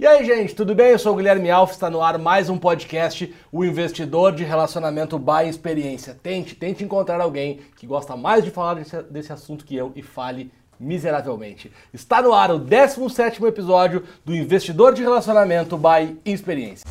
E aí, gente, tudo bem? Eu sou o Guilherme Alves, está no ar mais um podcast, o investidor de relacionamento by experiência. Tente, tente encontrar alguém que gosta mais de falar desse, desse assunto que eu e fale miseravelmente. Está no ar o 17º episódio do Investidor de Relacionamento by Experiência.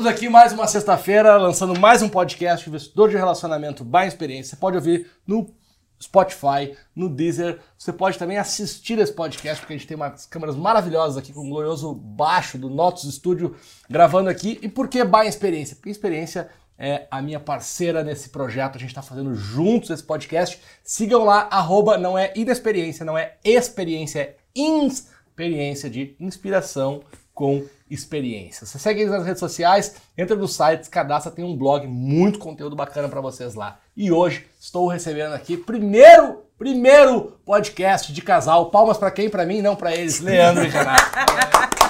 Estamos aqui mais uma sexta-feira, lançando mais um podcast Investidor de Relacionamento by Experiência. Você pode ouvir no Spotify, no Deezer. Você pode também assistir esse podcast, porque a gente tem umas câmeras maravilhosas aqui com o glorioso baixo do Notus Studio gravando aqui. E por que by Experiência? Porque experiência é a minha parceira nesse projeto. A gente está fazendo juntos esse podcast. Sigam lá, arroba não é inexperiência, não é experiência, é experiência de inspiração com experiência. Você segue eles nas redes sociais, entra no site, cadastra, tem um blog, muito conteúdo bacana para vocês lá. E hoje estou recebendo aqui primeiro, primeiro podcast de casal. Palmas para quem? Para mim, não para eles. Leandro e Renato.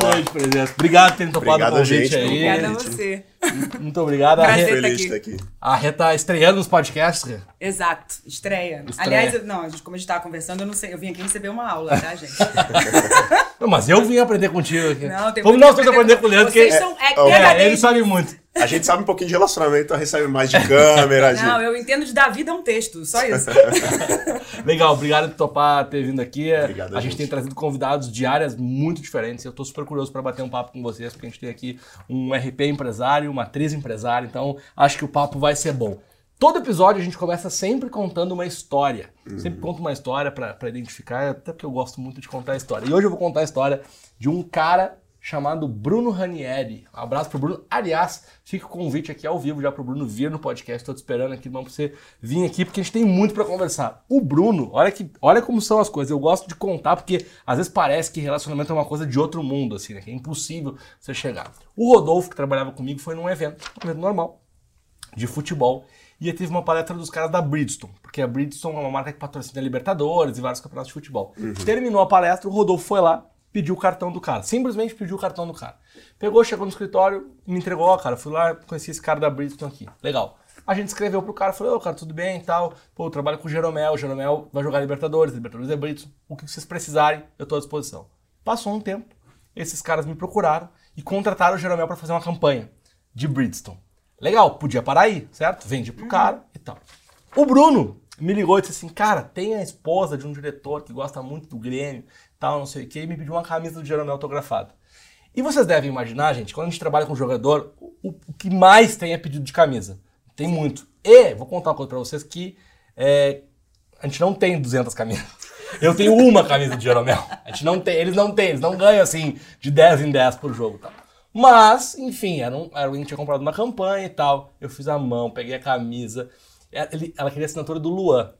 Grande presença. Obrigado por terem topado Obrigado o a convite gente, aí. obrigado. Obrigada a você. Muito obrigado. A Prazer. Rê, tá Feliz estar aqui. a Rê tá estreando nos podcasts. Rê. Exato, estreia. Estreia. Aliás, eu- não, a gente, como a gente tava conversando, eu não sei, eu vim aqui receber uma aula, tá, gente? Não, mas eu vim aprender contigo aqui. Não, tem Vamos nós que todos aprender com o Leandro, que são é, é, é, PhD. ele sabe muito. A gente sabe um pouquinho de relacionamento, recebe mais de câmera, de... Não, eu entendo de dar vida a um texto, só isso. Legal, obrigado por topar ter vindo aqui. Obrigado, a gente gente. tem trazido convidados de áreas muito diferentes. Eu tô super curioso para bater um papo com vocês, porque a gente tem aqui um RP empresário, uma atriz empresária, então acho que o papo vai ser bom. Todo episódio a gente começa sempre contando uma história. Sempre conto uma história para identificar, até porque eu gosto muito de contar a história. E hoje eu vou contar a história de um cara chamado Bruno Ranieri. Um abraço pro Bruno. Aliás, fica o convite aqui ao vivo já pro Bruno vir no podcast. Tô te esperando aqui, irmão, pra você vir aqui, porque a gente tem muito para conversar. O Bruno, olha que, olha como são as coisas. Eu gosto de contar porque às vezes parece que relacionamento é uma coisa de outro mundo, assim, né? Que é impossível você chegar. O Rodolfo, que trabalhava comigo, foi num evento, um evento normal, de futebol. E teve uma palestra dos caras da Bridgestone, porque a Bridgestone é uma marca que patrocina Libertadores e vários campeonatos de futebol. Terminou a palestra, o Rodolfo foi lá, pediu o cartão do cara. Simplesmente pediu o cartão do cara. Pegou, chegou no escritório, me entregou, ó, cara, fui lá, conheci esse cara da Bridgestone aqui. Legal. A gente escreveu pro cara, falou, ô, cara, tudo bem e tal. Pô, eu trabalho com o Jeromel, o Jeromel vai jogar Libertadores, Libertadores é Bridgestone. O que vocês precisarem, eu tô à disposição. Passou um tempo, esses caras me procuraram e contrataram o Jeromel para fazer uma campanha de Bridgestone. Legal, podia parar aí, certo? Vendi pro cara e tal. O Bruno me ligou e disse assim, cara, tem a esposa de um diretor que gosta muito do Grêmio, tal, não sei o que, e me pediu uma camisa do Jeromel autografada. E vocês devem imaginar, gente, quando a gente trabalha com jogador, o, o que mais tem é pedido de camisa. Tem muito. E, vou contar uma coisa pra vocês, que é, a gente não tem 200 camisas. Eu tenho uma camisa de Jeromel. A gente não tem, eles não têm, eles não ganham assim de 10 em 10 por jogo e tal. Mas, enfim, era um, era alguém que tinha comprado uma campanha e tal. Eu fiz a mão, peguei a camisa. Ela, ele- ela queria a assinatura do Luan.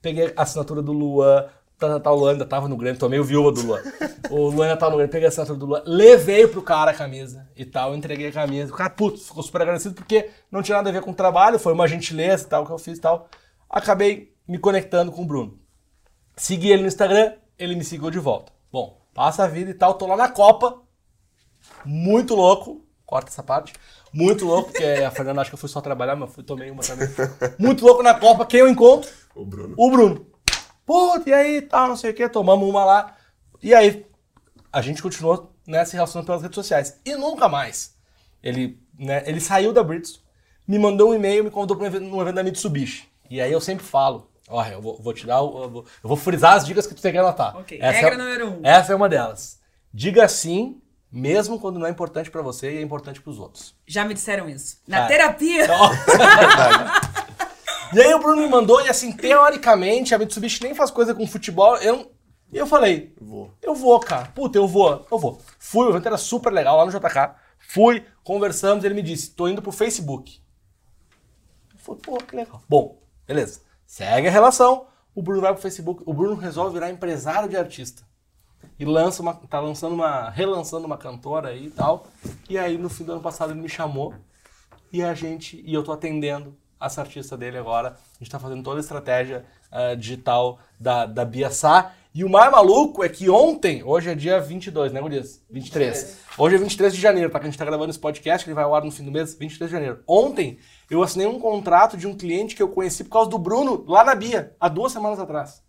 Peguei a assinatura do Luan. Tá, tá, o Luan ainda tava no Grêmio, tomei o viúva do Luan. O Luan ainda tava no Grêmio, peguei a assinatura do Luan, levei pro cara a camisa e tal, entreguei a camisa. O cara, putz, ficou super agradecido porque não tinha nada a ver com o trabalho, foi uma gentileza e tal que eu fiz e tal. Acabei me conectando com o Bruno. Segui ele no Instagram, ele me seguiu de volta. Bom, passa a vida e tal, tô lá na Copa, muito louco, corta essa parte, muito louco, porque a Fernanda acha que eu fui só trabalhar, mas eu fui, tomei uma também. Muito louco na Copa, quem eu encontro? O Bruno. O Bruno. Puta, e aí, tal, não sei o que, tomamos uma lá. E aí, a gente continuou né, se relacionando pelas redes sociais. E nunca mais. Ele, né, ele saiu da Brits, me mandou um e-mail, me convidou para um evento, da Mitsubishi. E aí eu sempre falo, olha, eu vou, vou te dar, o- eu vou, eu vou frisar as dicas que tu tem que anotar. Ok, Essa regra é, número um. Essa é uma delas. Diga sim, mesmo quando não é importante para você e é importante para os outros. Já me disseram isso. Na Tá. terapia. E aí o Bruno me mandou, e assim, teoricamente, a Mitsubishi nem faz coisa com futebol. Eu, e eu falei, Vou. eu vou, cara. Puta, eu vou, eu vou. Fui, o evento era super legal lá no JK. Fui, conversamos, ele me disse, tô indo pro Facebook. Eu falei, pô, que legal. Bom, beleza. Segue a relação. O Bruno vai pro Facebook. O Bruno resolve virar empresário de artista. E lança uma, tá lançando uma, relançando uma cantora aí e tal. E aí no fim do ano passado ele me chamou e a gente, e eu tô atendendo essa artista dele agora. A gente tá fazendo toda a estratégia ah, digital da, da Bia Sá. E o mais maluco é que ontem, hoje é dia 22, né, Gurias? 23. Hoje é 23 de janeiro, tá? Que a gente tá gravando esse podcast, ele vai ao ar no fim do mês, 23 de janeiro. Ontem, eu assinei um contrato de um cliente que eu conheci por causa do Bruno, lá na Bia, há duas semanas atrás.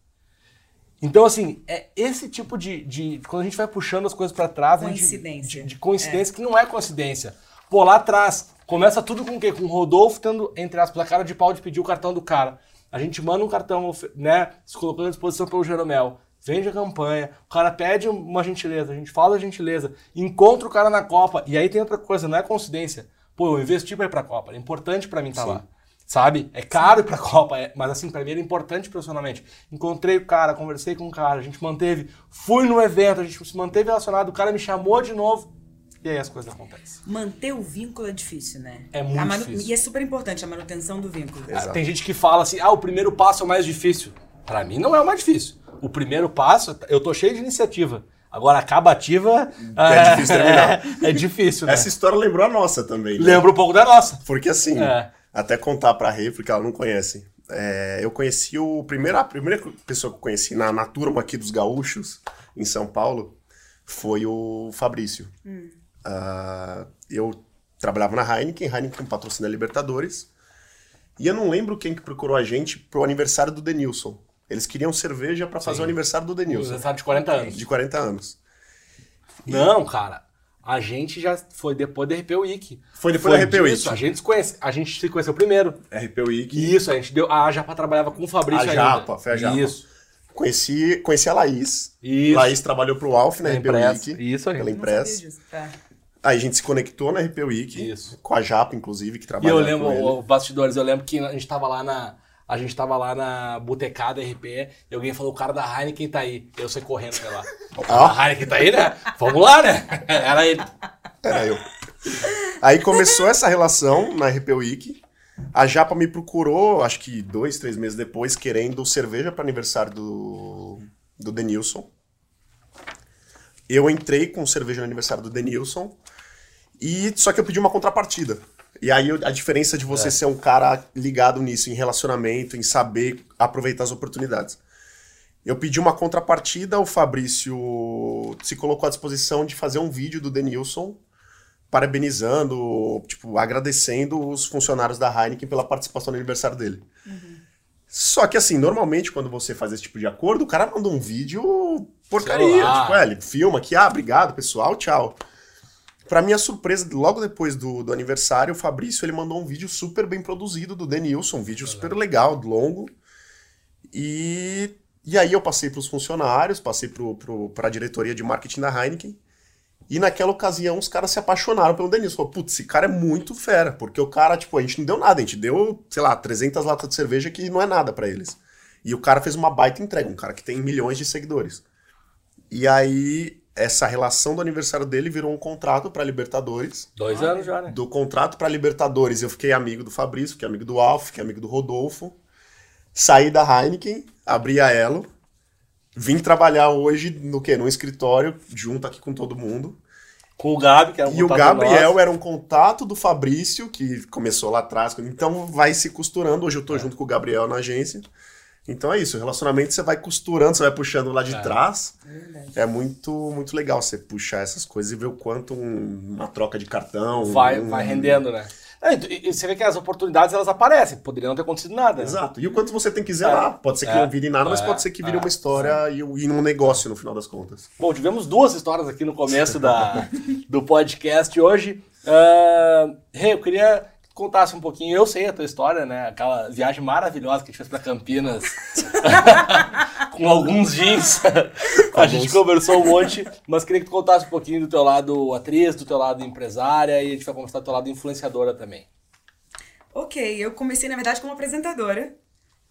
Então, assim, é esse tipo de. de quando a gente vai puxando as coisas pra trás. gente- Coincidência. de, de coincidência que não é coincidência. Pô, lá atrás, começa tudo com o quê? Com o Rodolfo tendo, entre aspas, a cara de pau de pedir o cartão do cara. A gente manda um cartão, né? Se colocando à disposição pelo Jeromel. Vende a campanha, o cara pede uma gentileza, a gente fala a gentileza, encontra o cara na Copa. E aí tem outra coisa, não é coincidência. Pô, eu investi pra ir pra Copa, é importante pra mim estar lá. Sabe? É caro ir pra Copa, é- mas assim, pra mim era importante profissionalmente. Encontrei o cara, conversei com o cara, a gente manteve, fui no evento, a gente se manteve relacionado, o cara me chamou de novo. E aí as coisas acontecem. Manter o vínculo é difícil, né? É muito manu- difícil. E é super importante a manutenção do vínculo. Exato. Tem gente que fala assim: ah, o primeiro passo é o mais difícil. Pra mim não é o mais difícil. O primeiro passo, eu tô cheio de iniciativa. Agora, a acabativa. É difícil terminar. É, difícil, né? Essa história lembrou a nossa também. né? Lembra um pouco da nossa. Porque assim, É. até contar pra Rê, porque ela não conhece. É, eu conheci o primeiro, a primeira pessoa que eu conheci na, na turma aqui dos gaúchos, em São Paulo, foi o Fabrício. Ah, eu trabalhava na Heineken, Heineken patrocina a Libertadores. E eu não lembro quem que procurou a gente pro aniversário do Denilson. Eles queriam cerveja pra fazer Sim. o aniversário do Denilson, Aniversário de 40 anos. de 40 anos. Não, cara. A gente já foi depois da RP Week. Foi depois da RP Week. Isso, a gente se conhece. A gente se conheceu primeiro. RP Week. Isso, a gente deu. A Japa trabalhava com o Fabrício A ainda. Japa, foi a Japa. Isso. Conheci, conheci a Laís. Isso. Laís trabalhou pro Alf na Na RP. Week. Isso aí. Pela Não sabia Impress. disso. Tá. Aí a gente se conectou na RP Week. Isso. Com a Japa, inclusive, que E trabalha eu lembro, o bastidores, eu lembro que a gente tava lá na. A gente tava lá na botecada RP e alguém falou: o cara da Heineken tá aí. Eu saí correndo pra lá. O cara da Heineken tá aí, né? Vamos lá, né? Era ele. Era eu. Aí começou essa relação na RP Week. A Japa me procurou, acho que dois, três meses depois, querendo cerveja para aniversário do, do Denilson. Eu entrei com cerveja no aniversário do Denilson. E só que eu pedi uma contrapartida. E aí a diferença de você ser um cara ligado nisso, em relacionamento, em saber aproveitar as oportunidades. Eu pedi uma contrapartida, o Fabrício se colocou à disposição de fazer um vídeo do Denilson parabenizando, tipo, agradecendo os funcionários da Heineken pela participação no aniversário dele. Só que assim, normalmente quando você faz esse tipo de acordo, o cara manda um vídeo porcaria. Celular. Tipo, é, ele filma aqui, ah, obrigado pessoal, tchau. Pra minha surpresa, logo depois do, do aniversário, o Fabrício ele mandou um vídeo super bem produzido do Denilson, um vídeo super legal, longo. E, e aí eu passei pros funcionários, passei pro, pra diretoria de marketing da Heineken. E naquela ocasião os caras se apaixonaram pelo Denilson. Falaram, putz, esse cara é muito fera. Porque o cara, tipo, a gente não deu nada. A gente deu, sei lá, 300 latas de cerveja que não é nada pra eles. E o cara fez uma baita entrega. Um cara que tem milhões de seguidores. E aí, essa relação do aniversário dele virou um contrato pra Libertadores. Dois anos já, né? Do contrato pra Libertadores, eu fiquei amigo do Fabrício, fiquei amigo do Alf, fiquei amigo do Rodolfo. Saí da Heineken, abri a Elo. Vim trabalhar hoje no quê? Num escritório, junto aqui com todo mundo. Com o Gabi, que era um E o Gabriel nosso. era um contato do Fabrício, que começou lá atrás. Então vai se costurando. Hoje eu É. tô junto com o Gabriel na agência. Então é isso, o relacionamento você vai costurando, você vai puxando lá de É. trás. Verdade. É muito, muito legal você puxar essas coisas e ver o quanto um- uma troca de cartão. Vai, um- vai rendendo, né? É, E, e você vê que as oportunidades elas aparecem. Poderia não ter acontecido nada. né? Exato. E o quanto você tem que zelar. Pode ser que É. não vire nada, mas É. pode ser que vire É. uma história e, e um negócio no final das contas. Bom, tivemos duas histórias aqui no começo da, do podcast hoje. Rê, eu queria que contasse um pouquinho. Eu sei a tua história, né? Aquela viagem maravilhosa que a gente fez pra Campinas com alguns jeans. a gente conversou um monte, mas queria que tu contasse um pouquinho do teu lado atriz, do teu lado empresária e a gente vai conversar do teu lado influenciadora também. Ok, eu comecei, na verdade, como apresentadora,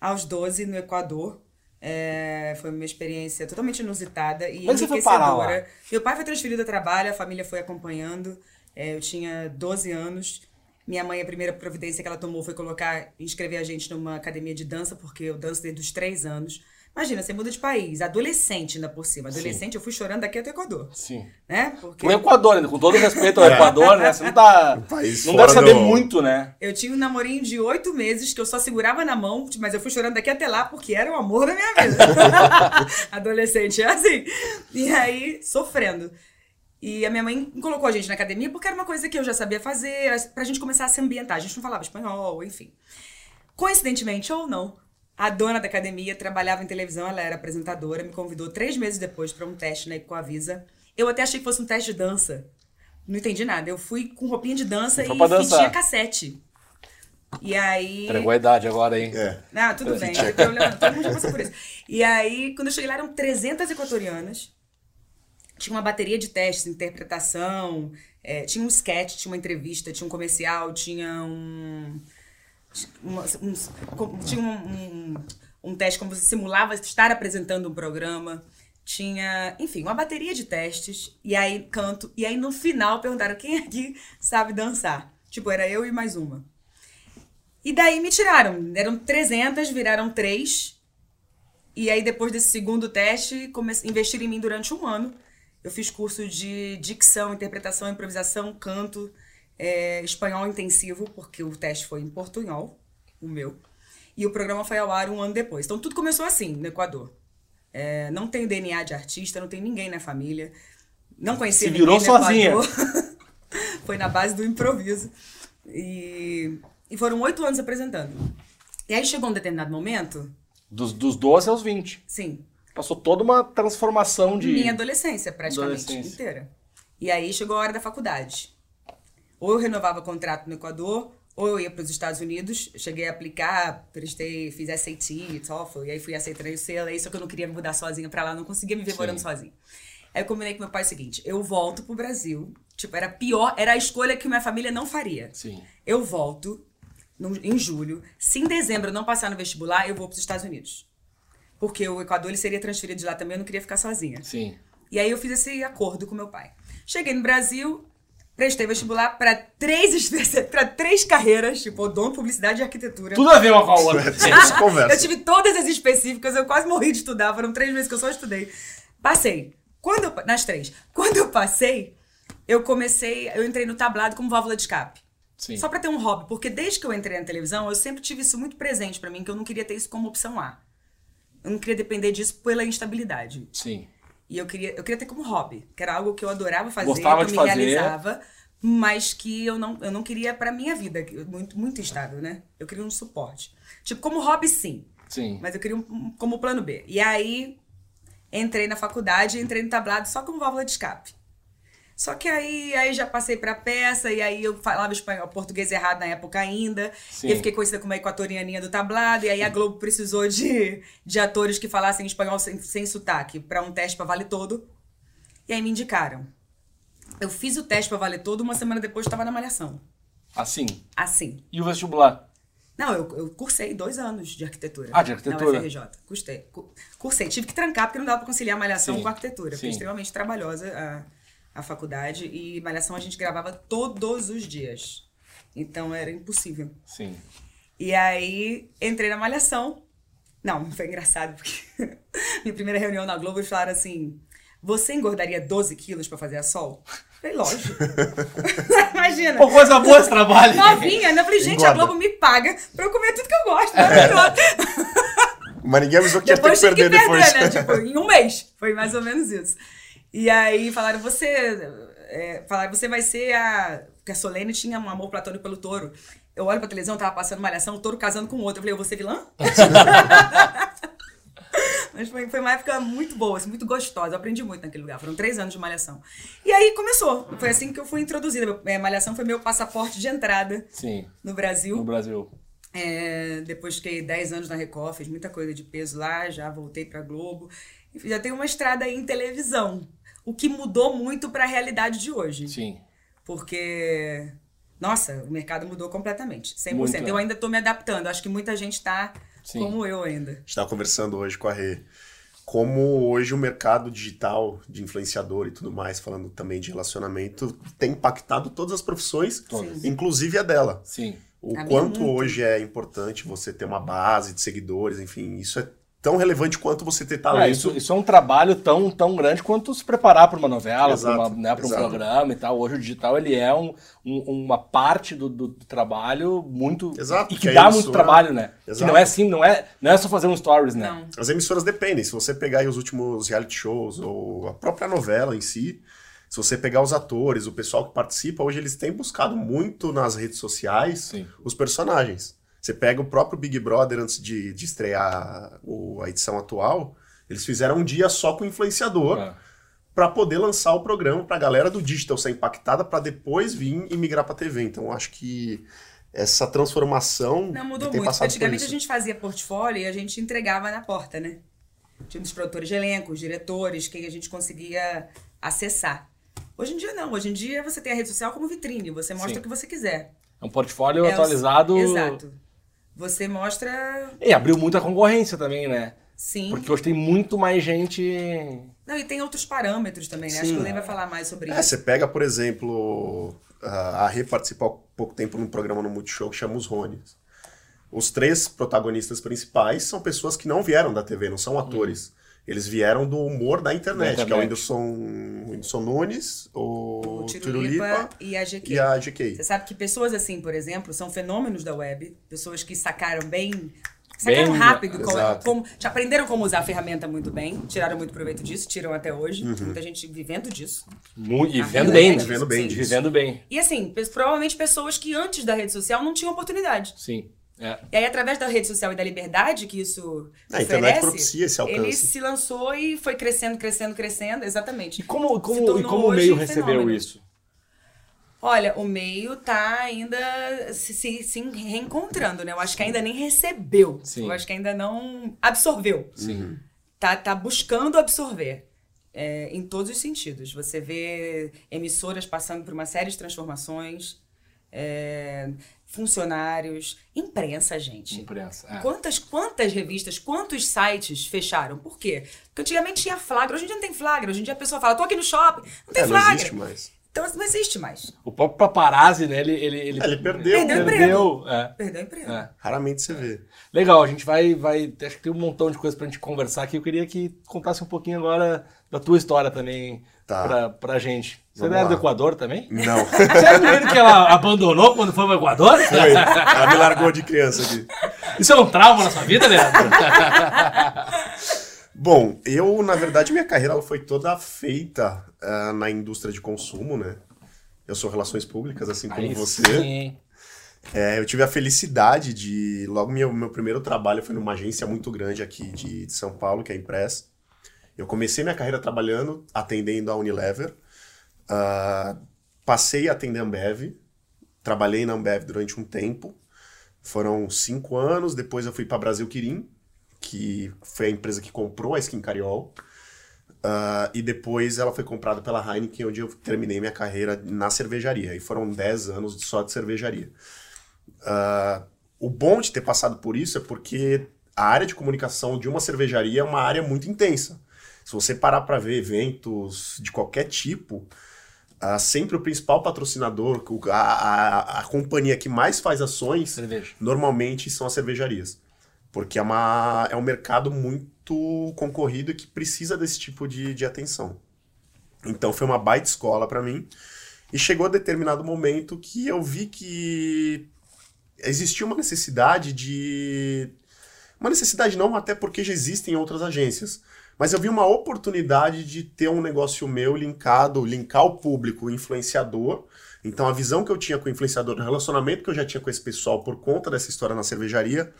aos 12, no Equador. É, foi uma experiência totalmente inusitada e Como é que você foi parar lá? enriquecedora. Meu pai foi transferido a trabalho, a família foi acompanhando. É, eu tinha 12 anos. Minha mãe, a primeira providência que ela tomou foi colocar, inscrever a gente numa academia de dança, porque eu danço desde os 3 anos. Imagina, você muda de país, adolescente ainda por cima. Adolescente, eu fui chorando daqui até o Equador. Sim. Né? Porque O Equador, ainda, com todo respeito ao Equador, né? Você não tá. país Não deve saber do- muito, né? eu tinha um namorinho de oito meses que eu só segurava na mão, mas eu fui chorando daqui até lá porque era o amor da minha vida. Adolescente é assim. E aí, sofrendo. E a minha mãe colocou a gente na academia porque era uma coisa que eu já sabia fazer, pra gente começar a se ambientar. A gente não falava espanhol, enfim. Coincidentemente ou não, a dona da academia trabalhava em televisão, ela era apresentadora, me convidou três meses depois para um teste na Ecoavisa. Eu até achei que fosse um teste de dança. Não entendi nada. Eu fui com roupinha de dança e tinha cassete. E aí. Entregou a idade agora, hein? É. Ah, tudo bem. Eu lembro, todo mundo já passou por isso. E aí, quando eu cheguei lá, eram 300 equatorianas. Tinha uma bateria de testes, interpretação, é, tinha um sketch, tinha uma entrevista, tinha um comercial, tinha um. uma- com- tinha um, um, um teste como você simulava estar apresentando um programa. Tinha, enfim, uma bateria de testes. E aí, canto. E aí, no final, perguntaram quem aqui sabe dançar. Tipo, era eu e mais uma. E daí me tiraram. Eram 300, viraram três. E aí, depois desse segundo teste, comecei, investiram em mim durante um ano. Eu fiz curso de dicção, interpretação, improvisação, canto, é, espanhol intensivo, porque o teste foi em portunhol, o meu. E o programa foi ao ar um ano depois. Então, tudo começou assim, no Equador. É, não tenho DNA de artista, não tem ninguém na família. Não conhecia Se virou ninguém sozinha. Foi na base do improviso. E, e foram oito anos apresentando. E aí chegou um determinado momento, Dos, dos 12 aos 20. sim, Passou toda uma transformação de. minha adolescência, praticamente Adolescência. inteira. E aí chegou a hora da faculdade. Ou eu renovava contrato no Equador, ou eu ia para os Estados Unidos. Eu Cheguei a aplicar, prestei, fiz SAT, TOEFL, e aí fui aceitando o CLA, só que eu não queria me mudar sozinha para lá, não conseguia me ver Sim. morando sozinha. Aí eu combinei com meu pai o seguinte, eu volto pro Brasil, tipo, era pior, era a escolha que minha família não faria. Sim. Eu volto no- em julho. Se em dezembro eu não passar no vestibular, eu vou para os Estados Unidos. Porque o Equador ele seria transferido de lá também, eu não queria ficar sozinha. Sim. E aí eu fiz esse acordo com meu pai. Cheguei no Brasil, prestei vestibular para três para três carreiras, tipo odonto, publicidade e arquitetura. Tudo a ver uma com a outra. Conversa. Eu tive todas as específicas, eu quase morri de estudar, foram três meses que eu só estudei. Passei. Quando eu, nas três. Quando eu passei, eu comecei, eu entrei no tablado como válvula de escape. Sim. Só pra ter um hobby, porque desde que eu entrei na televisão, eu sempre tive isso muito presente pra mim, que eu não queria ter isso como opção A. Eu não queria depender disso pela instabilidade. Sim. E eu queria, eu queria ter como hobby, que era algo que eu adorava fazer, Gostava que eu me fazer. realizava, mas que eu não, eu não queria pra minha vida, muito, muito instável, né? Eu queria um suporte. Tipo, como hobby, sim. Sim. Mas eu queria um- como plano B. E aí, entrei na faculdade, entrei no tablado só como válvula de escape. Só que aí, aí já passei pra peça, e aí eu falava espanhol, português errado na época ainda. Sim. E eu fiquei conhecida como a equatorianinha do tablado, e aí a Globo precisou de, de atores que falassem espanhol sem, sem sotaque pra um teste pra Vale Todo. E aí me indicaram. Eu fiz o teste pra Vale Todo, uma semana depois eu tava na Malhação. Assim. Assim. E o vestibular? Não, eu, eu cursei dois anos de arquitetura. Ah, de arquitetura. Na UFRJ. Custei. Cu- Cursei. Tive que trancar porque não dava pra conciliar malhação Sim, com arquitetura. sim. Foi extremamente trabalhosa a, a faculdade. E malhação a gente gravava todos os dias. Então era impossível. Sim. E aí entrei na malhação. Não, foi engraçado porque minha primeira reunião na Globo eles falaram assim: Você engordaria 12 quilos pra fazer a sol? Falei, lógico. Imagina. Pô, coisa boa esse trabalho. Novinha, né? Eu falei, gente, a Engorda. Globo me paga pra eu comer tudo que eu gosto. Mas ninguém avisou que ia ter que tive que perder perder, depois. né? Tipo, em um mês. Foi mais ou menos isso. E aí falaram, você. É, falaram, você vai ser a. Porque a Solene tinha um amor platônico pelo touro. Eu olho pra televisão, tava passando malhação, o touro casando com o outro. Eu falei, eu vou ser vilã? Mas foi, foi uma época muito boa, assim, muito gostosa. Eu aprendi muito naquele lugar. Foram três anos de malhação. E aí começou. Foi assim que eu fui introduzida. É, malhação foi meu passaporte de entrada Sim. no Brasil. No Brasil. É, depois fiquei 10 anos na Record, fiz muita coisa de peso lá, já voltei pra Globo. Enfim, já tenho uma estrada aí em televisão. O que mudou muito pra realidade de hoje. Sim. Porque, nossa, o mercado mudou completamente. 100%. Muito, eu é. ainda tô me adaptando. Acho que muita gente tá Sim. como eu ainda. A gente estava conversando hoje com a Rê. Como hoje o mercado digital de influenciador e tudo mais, falando também de relacionamento, tem impactado todas as profissões, Todas. inclusive a dela. Sim. O A quanto hoje é importante você ter uma base de seguidores, enfim, isso é tão relevante quanto você ter É, talento. isso, isso é um trabalho tão, tão grande quanto se preparar para uma novela, para né, um programa e tal. Hoje o digital ele é um, um- uma parte do, do trabalho muito. Exato, E que que a dá muito trabalho, né? Que Exato. não é assim, não é, não é só fazer um stories, né? Não. As emissoras dependem. Se você pegar aí os últimos reality shows ou a própria novela em si, se você pegar os atores, o pessoal que participa, hoje eles têm buscado muito nas redes sociais Sim. os personagens. Você pega o próprio Big Brother antes de, de estrear o- a edição atual, eles fizeram um dia só com o influenciador É. para poder lançar o programa para a galera do digital ser impactada para depois vir e migrar para TV. Então acho que essa transformação Não, mudou muito. Antigamente a gente fazia portfólio e a gente entregava na porta, né? Tinha os produtores de elenco, os diretores, quem a gente conseguia acessar. Hoje em dia não. Hoje em dia você tem a rede social como vitrine. Você mostra Sim. o que você quiser. É um portfólio É o- atualizado. Exato. Você mostra. E abriu muita concorrência também, né? Sim. Porque hoje tem muito mais gente. Não, e tem outros parâmetros também, né? Acho Sim. que o vai falar mais sobre É, isso. você pega, por exemplo, a a Rê participou há pouco tempo num programa no Multishow que chama Os Rones. Os três protagonistas principais são pessoas que não vieram da TV, não são atores. Eles vieram do humor da internet, Da que é o. Whindersson, Whindersson Nunes, o, O Tirulipa Tirulipa e a GQ. e a GK. Você sabe que pessoas assim, por exemplo, são fenômenos da web, pessoas que sacaram bem. Sacaram Bem, rápido, como, como- já aprenderam como usar a ferramenta muito bem, tiraram muito proveito disso, tiram até hoje. Uhum. Muita gente vivendo disso. mu- E vivendo bem, é, né? vivendo bem Sim, disso. Vivendo bem. E assim, provavelmente pessoas que antes da rede social não tinham oportunidade. Sim. É. E aí, através da rede social e da liberdade que isso A internet oferece, propicia esse alcance. ele se lançou e foi crescendo, crescendo, crescendo, exatamente. E como, como, e como o meio um recebeu fenômeno. isso? Olha, o meio tá ainda se, se, se reencontrando, né? Eu acho que ainda nem recebeu. Sim. Eu acho que ainda não absorveu. Sim. Tá, tá buscando absorver. é, em todos os sentidos. Você vê emissoras passando por uma série de transformações, é, funcionários, imprensa, gente. Imprensa. é. Quantas, quantas revistas, quantos sites fecharam? Por quê? Porque antigamente tinha flagra, hoje em dia não tem flagra. Hoje em dia a pessoa fala, tô aqui no shopping, não tem É, não flagra. existe mais. Então não existe mais. O próprio paparazzi, né? Ele, ele, ele, Ele perdeu, Perdeu né? emprego. É. Perdeu o emprego. É. Raramente você vê. Legal, a gente vai, vai. Acho que tem um montão de coisas pra gente conversar aqui. Eu queria que contasse um pouquinho agora da tua história também Tá. pra, pra gente. Você Vamos era do lá. Equador também? Não. Você é menino que ela abandonou quando foi pro Equador? Foi. Ela me largou de criança aqui. Isso é um trauma na sua vida, Leandro? Bom, eu, na verdade, minha carreira ela foi toda feita ah, na indústria de consumo, né? Eu sou relações públicas, assim como Aí você. sim. É, eu tive a felicidade de. Logo, meu, meu primeiro trabalho foi numa agência muito grande aqui de, de São Paulo, que é a Impress. Eu comecei minha carreira trabalhando, atendendo a Unilever. Ah, passei a atender Ambev. Trabalhei na Ambev durante um tempo. Foram cinco anos. Depois eu fui para Brasil Quirim, que foi a empresa que comprou a Skin Cariol. Ah, e depois ela foi comprada pela Heineken, onde eu terminei minha carreira na cervejaria. E foram 10 anos só de cervejaria. Ah, o bom de ter passado por isso é porque a área de comunicação de uma cervejaria é uma área muito intensa. Se você parar para ver eventos de qualquer tipo, ah, sempre o principal patrocinador, a, a, a companhia que mais faz ações, Cerveja. normalmente são as cervejarias. Porque é, uma, é um mercado muito concorrido e que precisa desse tipo de, de atenção. Então foi uma baita escola para mim. E chegou a determinado momento que eu vi que existia uma necessidade de. Uma necessidade não, até porque já existem outras agências. Mas eu vi uma oportunidade de ter um negócio meu linkado, linkar o público, o influenciador. Então a visão que eu tinha com o influenciador, o relacionamento que eu já tinha com esse pessoal por conta dessa história na cervejaria,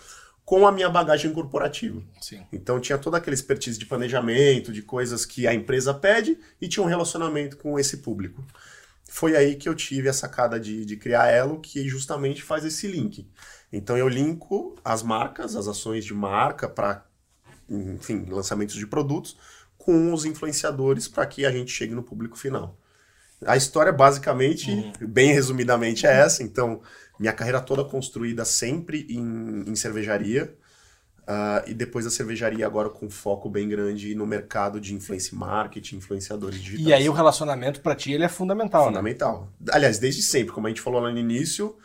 com a minha bagagem corporativa. Sim. Então tinha toda aquela expertise de planejamento, de coisas que a empresa pede e tinha um relacionamento com esse público. Foi aí que eu tive a sacada de, de criar Elo, que justamente faz esse link. Então eu linko as marcas, as ações de marca para, enfim, lançamentos de produtos com os influenciadores para que a gente chegue no público final. A história, basicamente, bem resumidamente, é essa. Então, minha carreira toda construída sempre em, em cervejaria. ah, e depois da cervejaria, agora com foco bem grande no mercado de influência marketing, influenciadores digitais. E aí o relacionamento pra ti ele é fundamental, né? Fundamental. Aliás, desde sempre, como a gente falou lá no início,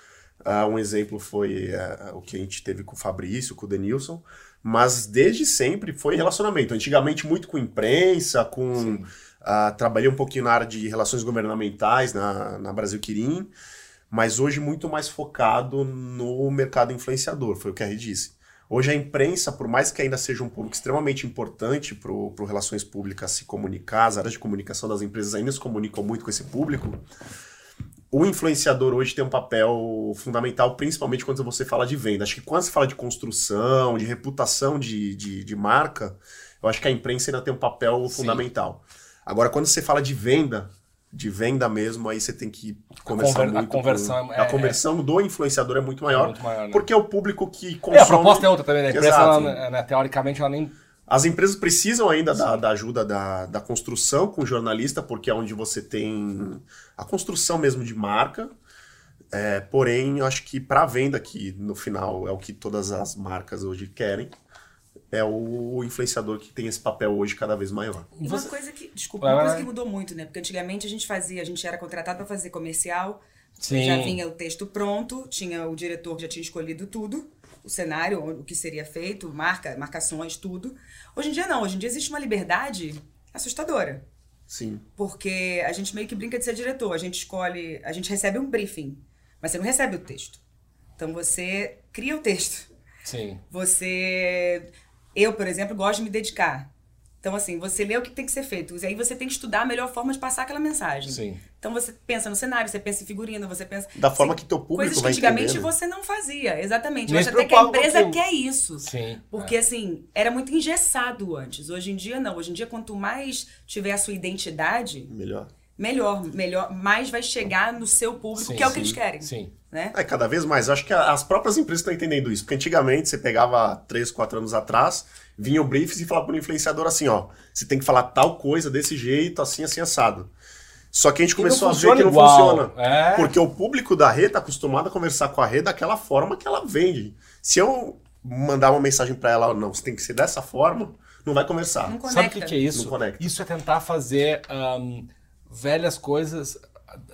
Uh, um exemplo foi uh, o que a gente teve com o Fabrício, com o Denilson. Mas desde sempre foi relacionamento. Antigamente, muito com imprensa, com. Uh, trabalhei um pouquinho na área de relações governamentais na, na Brasil Quirim, mas hoje muito mais focado no mercado influenciador, foi o que a Rede disse. Hoje a imprensa, por mais que ainda seja um público extremamente importante para o relações públicas se comunicar, as áreas de comunicação das empresas ainda se comunicam muito com esse público, o influenciador hoje tem um papel fundamental, principalmente quando você fala de venda. Acho que quando você fala de construção, de reputação de, de, de marca, eu acho que a imprensa ainda tem um papel Sim. fundamental. Agora, quando você fala de venda, de venda mesmo, aí você tem que conversar a muito. A conversão, com, é, a conversão é, do influenciador é muito maior, é muito maior né? porque é o público que consome... É, a proposta é outra também, né? A empresa, ela, né, teoricamente, ela nem as empresas precisam ainda da, da, ajuda da, da construção com o jornalista, porque é onde você tem a construção mesmo de marca. É, porém, eu acho que para venda, que no final é o que todas as marcas hoje querem, é o influenciador que tem esse papel hoje cada vez maior. E uma coisa que, desculpa, uma coisa que mudou muito, né? Porque antigamente a gente fazia, a gente era contratado para fazer comercial, Sim. já vinha o texto pronto, tinha o diretor que já tinha escolhido tudo, o cenário, o que seria feito, marca, marcações, tudo. Hoje em dia não, hoje em dia existe uma liberdade assustadora. Sim. Porque a gente meio que brinca de ser diretor, a gente escolhe, a gente recebe um briefing, mas você não recebe o texto. Então você cria o texto. Sim. Você eu, por exemplo, gosto de me dedicar. Então, assim, você lê o que tem que ser feito. E aí você tem que estudar a melhor forma de passar aquela mensagem. Sim. Então você pensa no cenário, você pensa em figurino, você pensa. Da forma assim, que teu público coisas que antigamente entender, você não fazia. Exatamente. Mas até que a empresa quer isso. Sim. Porque, é. assim, era muito engessado antes. Hoje em dia, não. Hoje em dia, quanto mais tiver a sua identidade. Melhor. Melhor, melhor, mais vai chegar no seu público, sim, que é o que eles querem. Sim. Né? É, cada vez mais. Acho que as próprias empresas estão entendendo isso. Porque antigamente você pegava três, quatro anos atrás, vinha o briefs e falava para o influenciador assim: ó, você tem que falar tal coisa desse jeito, assim, assim, assado. Só que a gente começou a ver que não igual. funciona. É. Porque o público da rede está acostumado a conversar com a rede daquela forma que ela vende. Se eu mandar uma mensagem para ela, não, você tem que ser dessa forma, não vai conversar. Não Sabe o que, que, é isso? Isso é tentar fazer um, velhas coisas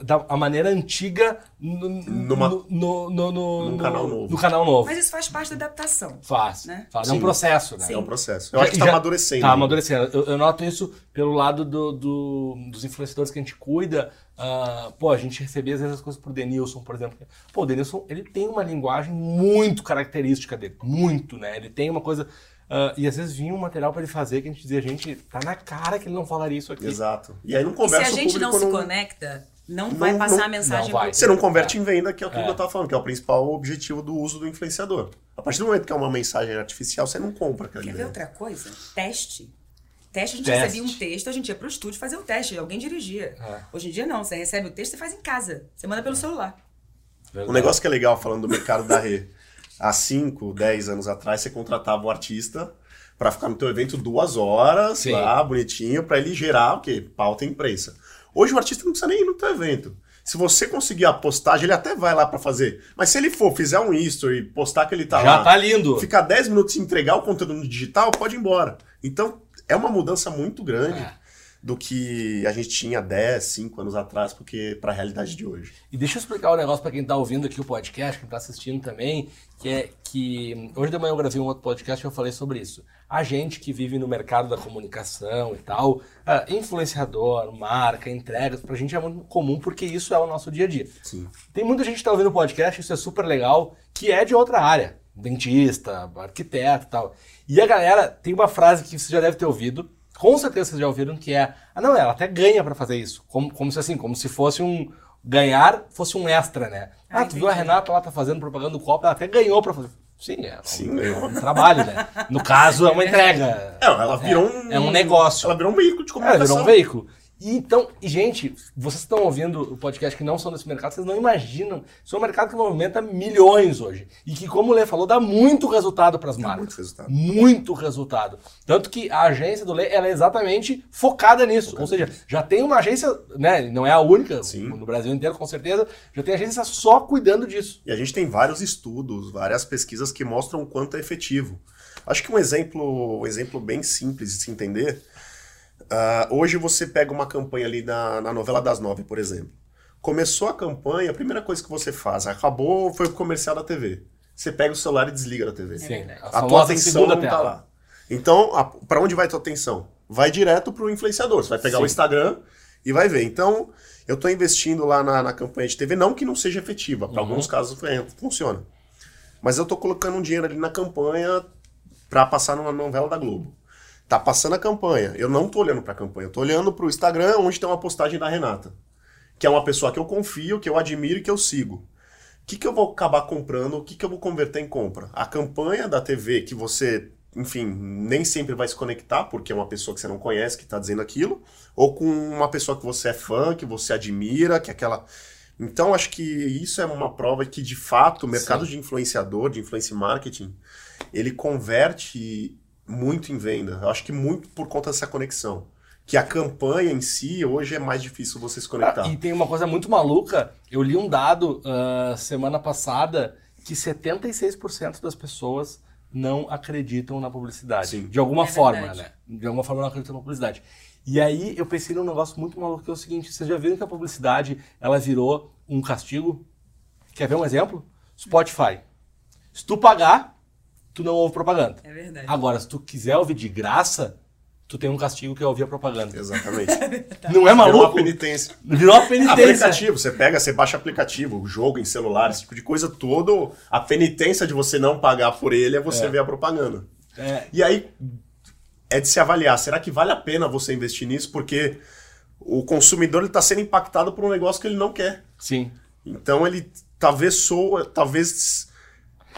da a maneira antiga no, Numa, no, no, no, no, no, canal novo. no canal novo. Mas isso faz parte da adaptação. Faz. Né? faz. É um processo, né? Sim. É um processo. Eu acho que está amadurecendo. Está amadurecendo. Eu, eu, noto isso pelo lado do, do, dos influenciadores que a gente cuida. Uh, pô, a gente recebia às vezes as coisas pro Denilson, por exemplo. Pô, o Denilson, ele tem uma linguagem muito característica dele. Muito, né? Ele tem uma coisa... Uh, e às vezes vinha um material para ele fazer que a gente dizia, gente, tá na cara que ele não falaria isso aqui. Exato. E aí não conversa e se a gente não se não... conecta, não, não vai passar não, a mensagem. Não vai. Você não converte é. em venda, que é aquilo é. que eu estava falando, que é o principal objetivo do uso do influenciador. A partir do momento que é uma mensagem artificial, você não compra Quer ver outra coisa? Teste. Teste, a gente teste. recebia um texto, a gente ia pro estúdio fazer o teste, alguém dirigia. É. Hoje em dia não, você recebe o texto, você faz em casa. Você manda pelo é. celular. Verdade. Um negócio que é legal falando do mercado da rede. Há 5, 10 anos atrás, você contratava o artista para ficar no teu evento duas horas, Sim. lá, bonitinho, para ele gerar o quê? Pauta e imprensa. Hoje o artista não precisa nem ir no teu evento. Se você conseguir a postagem, ele até vai lá para fazer. Mas se ele for, fizer um history, postar que ele tá Já lá. tá lindo. Ficar 10 minutos e entregar o conteúdo no digital, pode ir embora. Então, é uma mudança muito grande. É do que a gente tinha 10, 5 anos atrás, porque para a realidade de hoje. E deixa eu explicar um negócio para quem está ouvindo aqui o podcast, quem está assistindo também, que é que hoje de manhã eu gravei um outro podcast e eu falei sobre isso. A gente que vive no mercado da comunicação e tal, uh, influenciador, marca, entregas, para a gente é muito comum porque isso é o nosso dia a dia. Sim. Tem muita gente que está ouvindo o podcast, isso é super legal, que é de outra área, dentista, arquiteto e tal. E a galera tem uma frase que você já deve ter ouvido, com certeza vocês já ouviram que é, ah não, ela até ganha para fazer isso, como, como se assim, como se fosse um ganhar fosse um extra, né? Ah, ah tu viu a Renata lá tá fazendo propaganda do copo, ela até ganhou para fazer. Sim, é Sim, é um trabalho, né? No caso, é uma entrega. É, ela virou é, um. É um negócio. Ela virou um veículo de comunicação. Ela virou um veículo. E então, gente, vocês estão ouvindo o podcast que não são desse mercado, vocês não imaginam. Isso é um mercado que movimenta milhões hoje. E que, como o Lê falou, dá muito resultado para as marcas. Muito resultado. Muito resultado. Tanto que a agência do Lê ela é exatamente focada nisso. Focada. Ou seja, já tem uma agência, né? Não é a única, Sim. no Brasil inteiro, com certeza, já tem agência só cuidando disso. E a gente tem vários estudos, várias pesquisas que mostram o quanto é efetivo. Acho que um exemplo, um exemplo bem simples de se entender Uh, hoje você pega uma campanha ali na, na novela das nove, por exemplo. Começou a campanha, a primeira coisa que você faz, acabou, foi o comercial da TV. Você pega o celular e desliga da TV. Sim. verdade. A tua atenção não tá lá. Então, a, pra onde vai tua atenção? Vai direto pro influenciador. Você vai pegar Sim. o Instagram e vai ver. Então, eu tô investindo lá na, na campanha de TV, não que não seja efetiva, para Uhum. alguns casos é, funciona. Mas eu tô colocando um dinheiro ali na campanha pra passar numa novela da Globo. Tá passando a campanha. Eu não tô olhando pra campanha, eu tô olhando pro Instagram, onde tem uma postagem da Renata. Que é uma pessoa que eu confio, que eu admiro e que eu sigo. O que, que eu vou acabar comprando? O que, que eu vou converter em compra? A campanha da TV que você, enfim, nem sempre vai se conectar, porque é uma pessoa que você não conhece que está dizendo aquilo, ou com uma pessoa que você é fã, que você admira, que é aquela. Então, acho que isso é uma prova que, de fato, o mercado de influenciador, de influence marketing, ele converte muito em venda. Eu acho que muito por conta dessa conexão. Que a campanha em si, hoje, é mais difícil você se conectar. Ah, e tem uma coisa muito maluca. Eu li um dado ah, semana passada que 76% das pessoas não acreditam na publicidade. Sim. De alguma É forma, verdade. né? De alguma forma não acreditam na publicidade. E aí eu pensei num negócio muito maluco que é o seguinte: vocês já viram que a publicidade ela virou um castigo? Quer ver um exemplo? Spotify. Se tu pagar, tu não ouve propaganda. É verdade. Agora, se tu quiser ouvir de graça, tu tem um castigo que é ouvir a propaganda. Exatamente. Não é É uma maluco? penitência. Virou uma penitência. Aplicativo, você pega, você baixa aplicativo, jogo em celular, esse tipo de coisa, todo. A penitência de você não pagar por ele é você É. ver a propaganda. É, E aí é de se avaliar, será que vale a pena você investir nisso? Porque o consumidor está sendo impactado por um negócio que ele não quer. sim. Então ele talvez soa, talvez.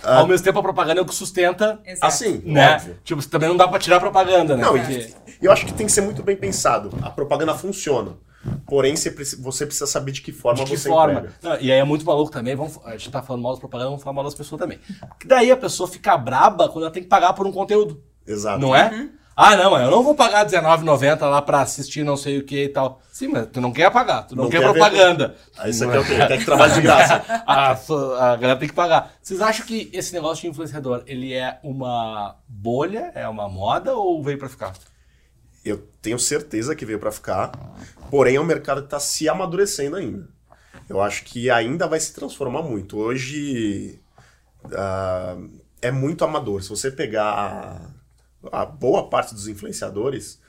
Ao mesmo tempo, a propaganda é o que sustenta, Exato. Assim, né? óbvio. Tipo, também não dá pra tirar a propaganda, né? Não, Porque- e eu acho que tem que ser muito bem pensado. A propaganda funciona. Porém, você preci- você precisa saber de que forma de que você forma? Não, e aí é muito maluco também, vamos, a gente tá falando mal das propagandas, vamos falar mal das pessoas também. Que daí a pessoa fica braba quando ela tem que pagar por um conteúdo, Exato. não é? Ah, não, eu não vou pagar R$19,90 lá pra assistir não sei o que e tal. Sim, mas tu não quer pagar, tu não, Não quer, quer ver- propaganda. Aí você quer o quê? Quer que trabalhe de graça. a, a galera tem que pagar. Vocês acham que esse negócio de influenciador, ele é uma bolha, é uma moda ou veio pra ficar? Eu tenho certeza que veio para ficar, porém é um mercado que está se amadurecendo ainda. Eu acho que ainda vai se transformar muito. Hoje ah, é muito amador. Se você pegar a, boa parte dos influenciadores,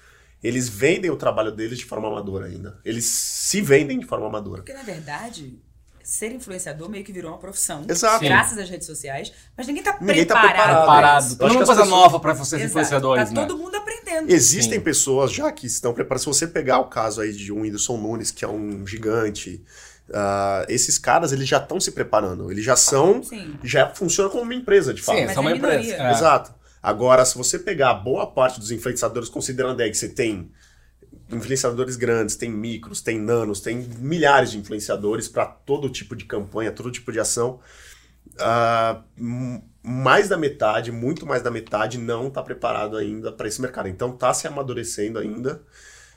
eles vendem o trabalho deles de forma amadora ainda. Eles se vendem de forma amadora. Porque, na verdade, ser influenciador meio que virou uma profissão. Exato. Graças às redes sociais. Mas ninguém tá Ninguém tá preparado. preparado. Tem acho uma coisa pessoas- nova pra vocês Exato. influenciadores, Tá né? todo mundo aprendendo. Existem Sim. pessoas já que estão preparadas. Se você pegar o caso aí de um Whindersson Nunes, que é um gigante, ah, esses caras eles já estão se preparando. Eles já são. Sim. Já funcionam como uma empresa, de fato. Sim, são uma é minoria. empresa. É. Exato. Agora, se você pegar boa parte dos influenciadores, considerando aí que você tem influenciadores grandes, tem micros, tem nanos, tem milhares de influenciadores para todo tipo de campanha, todo tipo de ação. M- mais da metade, muito mais da metade, não está preparado ainda para esse mercado. Então está se amadurecendo ainda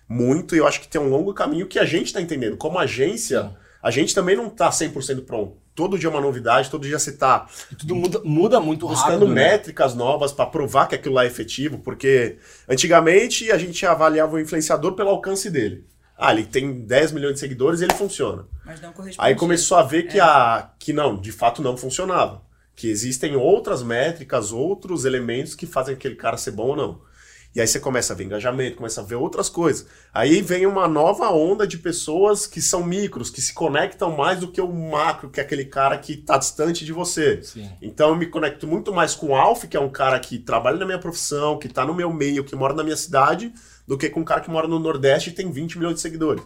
muito e eu acho que tem um longo caminho que a gente está entendendo. Como agência, a gente também não está 100% pronto. Todo dia é uma novidade, todo dia você está E tudo muda, muda muito buscando rápido. né? métricas novas para provar que aquilo lá é efetivo, porque antigamente a gente avaliava o influenciador pelo alcance dele. Ah, ele tem 10 milhões de seguidores e ele funciona. Mas não corresponde. Aí começou a ver que, a, que não, de fato não funcionava. Que existem outras métricas, outros elementos que fazem aquele cara ser bom ou não. E aí você começa a ver engajamento, começa a ver outras coisas. Aí vem uma nova onda de pessoas que são micros, que se conectam mais do que o macro, que é aquele cara que está distante de você. Sim. Então eu me conecto muito mais com o Alf, que é um cara que trabalha na minha profissão, que está no meu meio, que mora na minha cidade, do que com um cara que mora no Nordeste e tem 20 milhões de seguidores.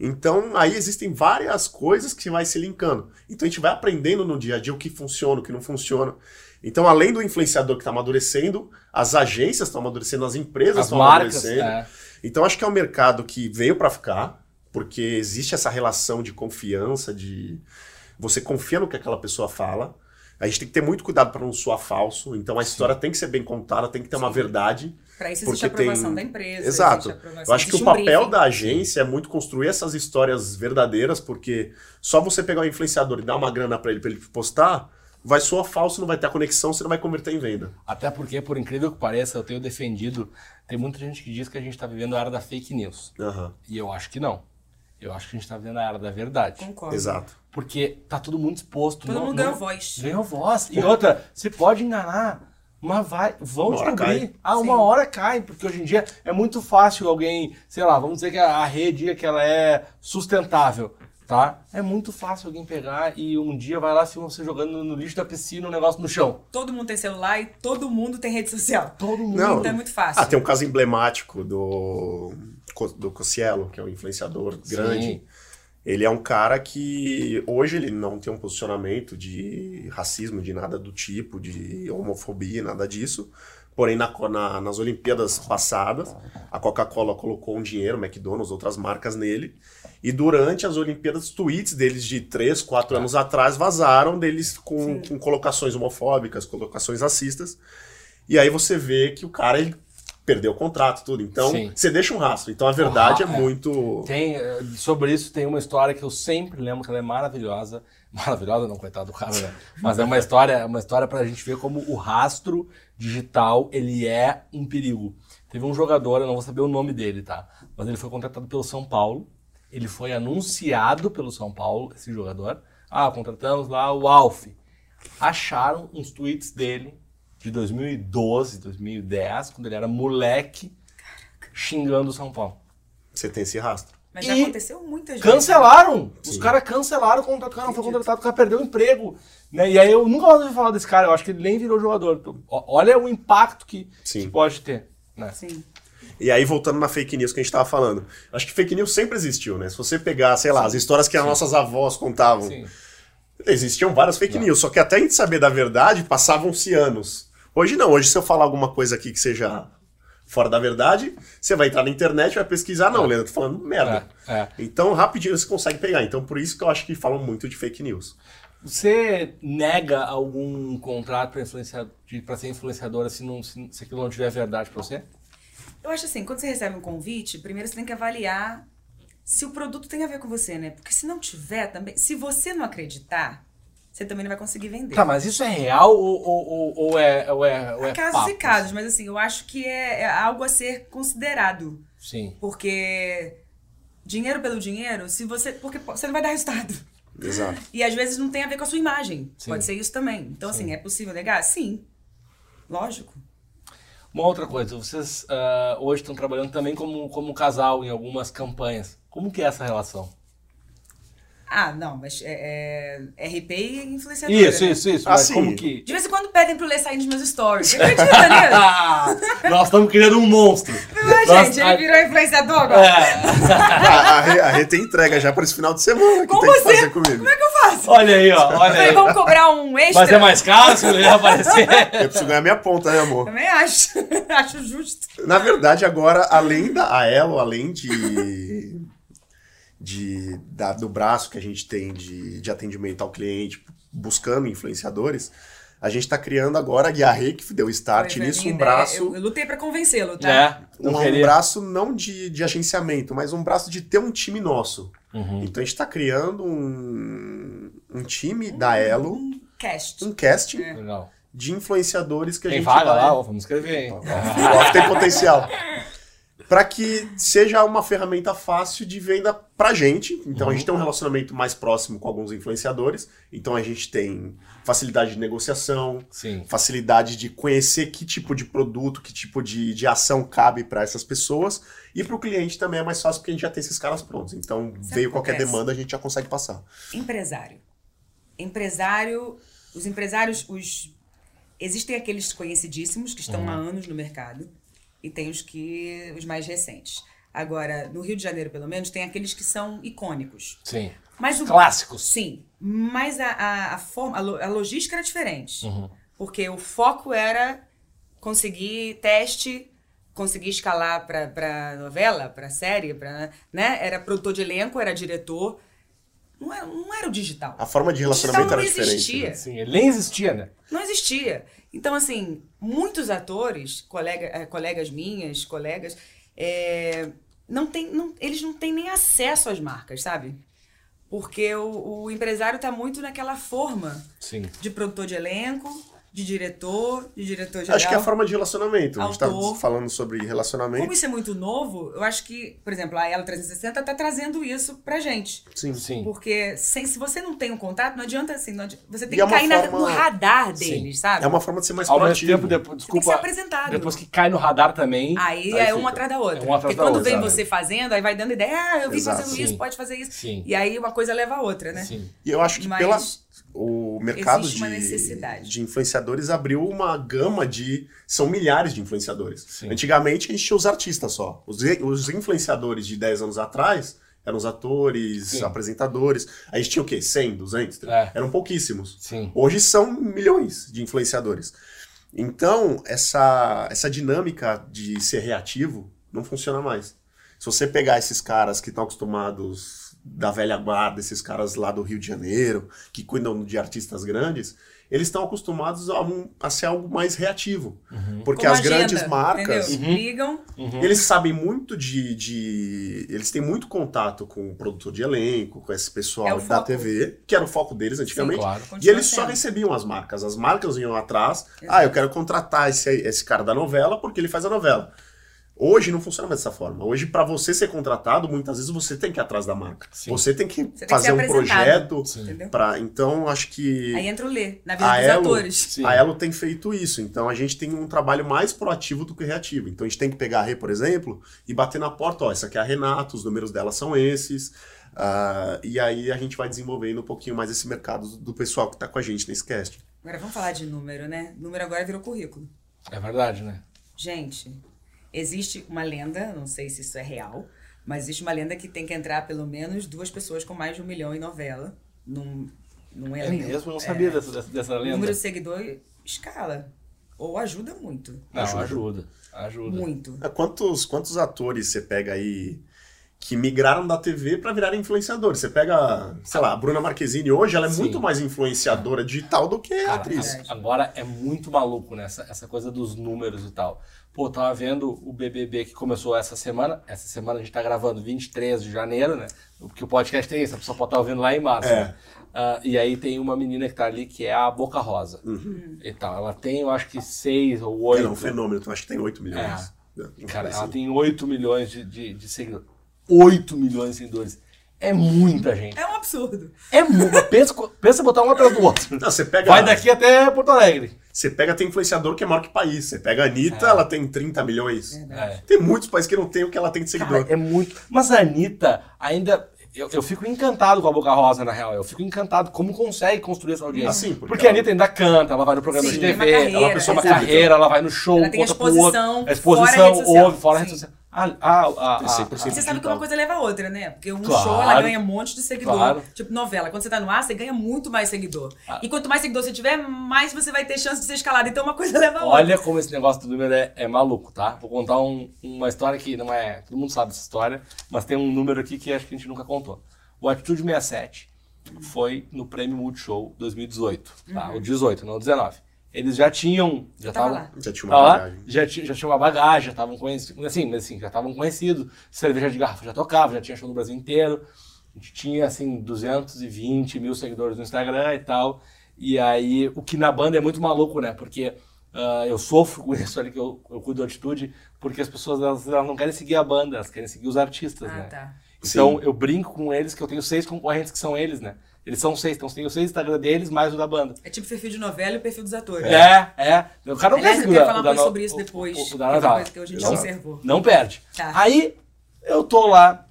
Então, aí existem várias coisas que vai se linkando. Então, a gente vai aprendendo no dia a dia o que funciona, o que não funciona. Então, além do influenciador que está amadurecendo, as agências estão amadurecendo, as empresas As estão amadurecendo. É. Então, acho que é um mercado que veio para ficar, porque existe essa relação de confiança, de você confia no que aquela pessoa fala. A gente tem que ter muito cuidado para não soar falso. Então, a história tem que ser bem contada, tem que ter uma Sim. verdade. Pra isso existe porque a aprovação tem- da empresa. Exato. Eu acho que o um papel briefing. da agência é muito construir essas histórias verdadeiras, porque só você pegar um influenciador e dar uma grana para ele, para ele postar, vai soar falso, não vai ter a conexão, você não vai converter em venda. Até porque, por incrível que pareça, eu tenho defendido. Tem muita gente que diz que a gente está vivendo a era da fake news. Aham. E eu acho que não. Eu acho que a gente tá vendo a era da verdade. Concordo. Exato. Porque tá todo mundo exposto. Todo não- mundo ganhou voz. Ganhou voz. E outra, você pode enganar, mas vai, vão Uma descobrir. Ah, uma Sim. hora cai, porque hoje em dia é muito fácil alguém, sei lá, vamos dizer que a rede que ela é sustentável, tá? É muito fácil alguém pegar e um dia vai lá, filma você jogando no lixo da piscina, um negócio no chão. Todo mundo tem celular e todo mundo tem rede social. Todo mundo. Não. Então é muito fácil. Ah, tem um caso emblemático do, do Cocielo, que é um influenciador grande. Sim. Ele é um cara que hoje ele não tem um posicionamento de racismo, de nada do tipo, de homofobia, nada disso. Porém, na, na- nas Olimpíadas passadas, a Coca-Cola colocou um dinheiro, McDonald's, outras marcas nele. E durante as Olimpíadas, tweets deles de 3, 4 anos atrás vazaram deles com, com colocações homofóbicas, colocações racistas. E aí você vê que o cara ele perdeu o contrato, tudo. Então, Sim. você deixa um rastro. Então, a verdade Ah, é é. muito. Tem, eh, sobre isso tem uma história que eu sempre lembro que ela é maravilhosa. Maravilhosa não, coitado do cara, né? Mas é uma história, uma história pra gente ver como o rastro digital, ele é um perigo. Teve um jogador, eu não vou saber o nome dele, tá? Mas ele foi contratado pelo São Paulo. Ele foi anunciado pelo São Paulo, esse jogador. Ah, contratamos lá o Alf. Acharam uns tweets dele de 2012, 2010, quando ele era moleque, xingando o São Paulo. Você tem esse rastro. Mas já E aconteceu muitas vezes. Cancelaram! Os Sim. caras cancelaram o contrato. O cara não foi contratado, o cara perdeu o emprego. Né? E aí eu nunca mais ouvi falar desse cara, eu acho que ele nem virou jogador. Olha o impacto que, que pode ter. Né? Sim. E aí, voltando na fake news que a gente tava falando. Acho que fake news sempre existiu, né? Se você pegar, sei lá, as histórias que as nossas avós contavam, Sim. existiam várias fake news. Só que até a gente saber da verdade, passavam-se anos. Hoje não. Hoje, se eu falar alguma coisa aqui que seja fora da verdade, você vai entrar na internet, vai pesquisar. Não, Leandro, tô falando merda. É, é. Então, rapidinho você consegue pegar. Então, por isso que eu acho que falam muito de fake news. Você nega algum contrato para ser influenciadora se, não, se, se aquilo não tiver verdade para você? Eu acho assim, quando você recebe um convite, primeiro você tem que avaliar se o produto tem a ver com você, né? Porque se não tiver também, se você não acreditar, você também não vai conseguir vender. Tá, mas isso é real ou, ou, ou- ou é, ou é, ou é casos papo? e casos, mas assim, eu acho que é, é algo a ser considerado. Sim. Porque dinheiro pelo dinheiro, se você. Porque você não vai dar resultado. Exato. E às vezes não tem a ver com a sua imagem. Sim. Pode ser isso também. Então, assim, é possível negar? Sim. Lógico. Uma outra coisa, vocês ah, hoje estão trabalhando também como, como casal em algumas campanhas. Como que é essa relação? Ah, não, mas é, é RP e influenciadora. Isso, né? isso, isso. Ah, mas sim. como que... De vez em quando pedem eu ler sair nos meus stories. Você acredita nisso? Ah, nós estamos criando um monstro. Mas, Nós- gente, ele virou influenciador agora? É. a, a, Rê- a Rê tem entrega já para esse final de semana que Com tem que você? fazer comigo. Como é que eu faço? Olha aí, ó. Olha aí. vamos cobrar um extra? Mas é mais caro se ele aparecer. Eu preciso ganhar minha ponta, né, amor? Também acho. acho justo. Na verdade, agora, além da a Elo, além de, de da- do braço que a gente tem de, de atendimento ao cliente, buscando influenciadores, a gente está criando agora, a Rê que deu start Foi a nisso, um ideia. braço, Eu, eu lutei pra convencê-lo, tá? É, um, um braço não de, de agenciamento, mas um braço de ter um time nosso. Uhum. Então a gente está criando um, um time da Elo, Um cast. um casting É. Legal. de influenciadores que a Tem gente vaga vai... lá? Ó, Vamos escrever, hein? Tem potencial. Para que seja uma ferramenta fácil de venda pra gente. Então a gente tem um relacionamento mais próximo com alguns influenciadores. Então a gente tem facilidade de negociação, Sim. facilidade de conhecer que tipo de produto, que tipo de, de ação cabe para essas pessoas. E para o cliente também é mais fácil porque a gente já tem esses caras prontos. Então Sabe veio qualquer acontece? demanda, a gente já consegue passar. Empresário. Empresário, os empresários, os existem aqueles conhecidíssimos que estão há anos no mercado e tem os que os mais recentes. Agora, no Rio de Janeiro, pelo menos, tem aqueles que são icônicos. Sim. Mas o Clássicos. Sim, mas a, a, a forma, a, lo- a logística era diferente. Uhum. Porque o foco era conseguir teste, conseguir escalar pra novela, pra série, pra, né? Era produtor de elenco, era diretor. Não era, não era o digital. A forma de relacionamento não era diferente. existia. né? Sim, ele nem existia, né? Não existia. Então, assim, muitos atores, colega, eh, colegas minhas, colegas, eh, não tem, não, eles não têm nem acesso às marcas, sabe? Porque o, o empresário está muito naquela forma Sim. de produtor de elenco, de diretor, de diretor geral. Acho que é a forma de relacionamento. A gente tá Autor. falando sobre relacionamento. Como isso é muito novo, eu acho que, por exemplo, a Ela 360 tá trazendo isso pra gente. Sim. Sim. Porque sem, se você não tem um contato, não adianta assim. não adianta- você tem E é que uma cair forma- no radar Sim. deles, sabe? É uma forma de ser mais Ao mesmo proativo. tempo, depois, Você tem que desculpa, ser apresentado. depois que cai no radar também. Aí, Aí é fica. uma atrás da outra. É uma atrás Porque da quando outra, vem né? você fazendo, aí vai dando ideia, ah, eu vi Exato. fazendo isso, Sim. pode fazer isso. Sim. E aí uma coisa leva a outra, né? Sim. E eu acho que Mas pela, o mercado de, de influenciadores abriu uma gama de. São milhares de influenciadores. Sim. Antigamente a gente tinha os artistas só. Os, os influenciadores de 10 anos atrás eram os atores, Sim. apresentadores. A gente tinha o quê? 100, 200? É. Eram pouquíssimos. Sim. Hoje são milhões de influenciadores. Então, essa, essa dinâmica de ser reativo não funciona mais. Se você pegar esses caras que estão acostumados da velha guarda, esses caras lá do Rio de Janeiro, que cuidam de artistas grandes, eles estão acostumados a, um- a ser algo mais reativo. Porque Como as agenda, grandes marcas, Entendeu? Ligam, eles sabem muito de, de- Eles têm muito contato com o produtor de elenco, com esse É pessoal o da foco. TV, que era o foco deles antigamente. claro. E Continua eles só sendo. recebiam as marcas. As marcas iam atrás. Exato. Ah, eu quero contratar esse, esse cara da novela porque ele faz a novela. Hoje não funciona mais dessa forma. Hoje, para você ser contratado, muitas vezes você tem que ir atrás da marca. Sim. Você tem que Você tem que fazer um projeto para. Então, acho que Aí entra o Lê, na vida a dos Elo, atores. Sim. a Elo tem feito isso. Então a gente tem um trabalho mais proativo do que reativo. Então a gente tem que pegar a Rê, por exemplo, e bater na porta, ó, essa aqui é a Renata, os números dela são esses. Ah, e aí a gente vai desenvolvendo um pouquinho mais esse mercado do pessoal que está com a gente nesse cast. Agora vamos falar de número, né? Número agora virou currículo. É verdade, né? Gente, existe uma lenda, não sei se isso é real, mas existe uma lenda que tem que entrar pelo menos duas pessoas com mais de um milhão em novela. Num, num É elenco. mesmo? Eu não sabia dessa, dessa, dessa O lenda. número de seguidor escala. Ou ajuda muito. Não, Ajuda. ajuda. Ajuda. Muito. Ah, Quantos, quantos atores você pega aí que migraram da TV para virar influenciadores? Você pega, sei lá, a Bruna Marquezine hoje, ela é Sim. muito mais influenciadora digital do que Cara, atriz. Verdade. agora é muito maluco, né? Essa, essa coisa dos números e tal. Pô, tava vendo o BBB que começou essa semana. Essa semana a gente tá gravando 23 de janeiro, né? Porque o podcast tem isso, a pessoa pode estar ouvindo lá em março. É. né? Ah, e aí tem uma menina que tá ali que é a Boca Rosa. Uhum. E tal. Ela tem, eu acho que seis ou oito. é um fenômeno, então acho que tem 8 milhões. É. Cara, Assim. ela tem 8 milhões de, de, de seguidores. 8 milhões de seguidores. É muita gente. É um absurdo. É muito. pensa, pensa botar um atrás do outro. Não, você pega, Vai daqui até Porto Alegre. Você pega, tem influenciador que é maior que país. Você pega a Anitta, ela tem 30 milhões. É. Tem muitos países que não tem o que ela tem de seguidor. Cara, é muito. Mas a Anitta ainda. Eu, eu fico encantado com a Boca Rosa, na real. Eu fico encantado como consegue construir essa audiência. Assim, porque porque a ela- Anitta ainda canta, ela vai no programa Sim, de TV, carreira, ela tem uma carreira, ela vai no show, Ela tem conta pro outro. exposição A exposição, fora a ouve, fora a rede social. A, a, a, Tem a, 100% a- Você sabe que uma coisa leva a outra, né? Porque um Claro. show, ela ganha um monte de seguidor. Claro. Tipo, novela. Quando você tá no ar, você ganha muito mais seguidor. Ah. E quanto mais seguidor você tiver, mais você vai ter chance de ser escalado. Então, uma coisa leva a outra. Olha como esse negócio do número é, é maluco, tá? Vou contar um- uma história que não é. Todo mundo sabe essa história, mas tem um número aqui que acho que a gente nunca contou. O Atitude 67 foi no Prêmio Multishow 2018, tá? O 18, não o 19. Eles já tinham. Já estavam. Já tinha uma lá, bagagem. já, já tinha uma bagagem, já estavam conhecidos, assim, mas assim, já estavam conhecidos, cerveja de garrafa já tocava, já tinha show no Brasil inteiro, a gente tinha, assim, 220 mil seguidores no Instagram e tal, e aí, o que na banda é muito maluco, né, porque ah, eu sofro com isso ali, que eu, eu cuido da atitude, porque as pessoas, elas, elas não querem seguir a banda, elas querem seguir os artistas, Ah, né. tá. Então, Sim. eu brinco com eles que eu tenho seis concorrentes que são eles, né, eles são seis, então tem os seis Instagram deles, mais o da banda. É tipo perfil de novela e perfil dos atores. É, é. O cara não Aliás, eu quero o falar da no- sobre isso o- depois, o- o que da é Natal. coisa que a gente Não- observou. Não perde. Tá. Aí, eu tô lá.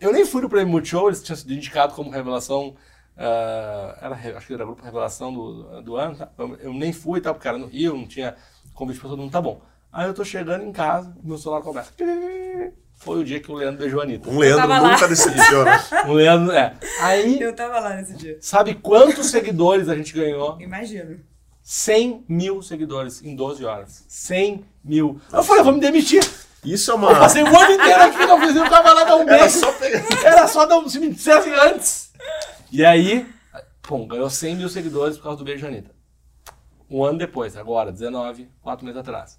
Eu nem fui no Prêmio Multishow, eles tinham sido indicados como revelação. ah, era, acho que era grupo revelação do, do ano. tá? Eu, eu nem fui e tal, porque era no Rio, não tinha convite pra todo mundo, tá bom. Aí eu tô chegando em casa, meu celular começa. Foi o dia que o Leandro beijou a Anitta. Um Leandro tava lá. nunca decepciona. O Leandro, é. Aí, Eu tava lá nesse dia. sabe quantos seguidores a gente ganhou? Imagino. 100 mil seguidores em 12 horas. 100 mil. Eu falei, eu vou me demitir. Isso é Eu uma. passei o ano inteiro aqui, não fiz eu tava lá dar um Era beijo. só pegar. Era só dar um, se me dissessem antes. E aí, pum, ganhou 100 mil seguidores por causa do beijo de Anitta. Um ano depois, agora, 19, quatro meses atrás.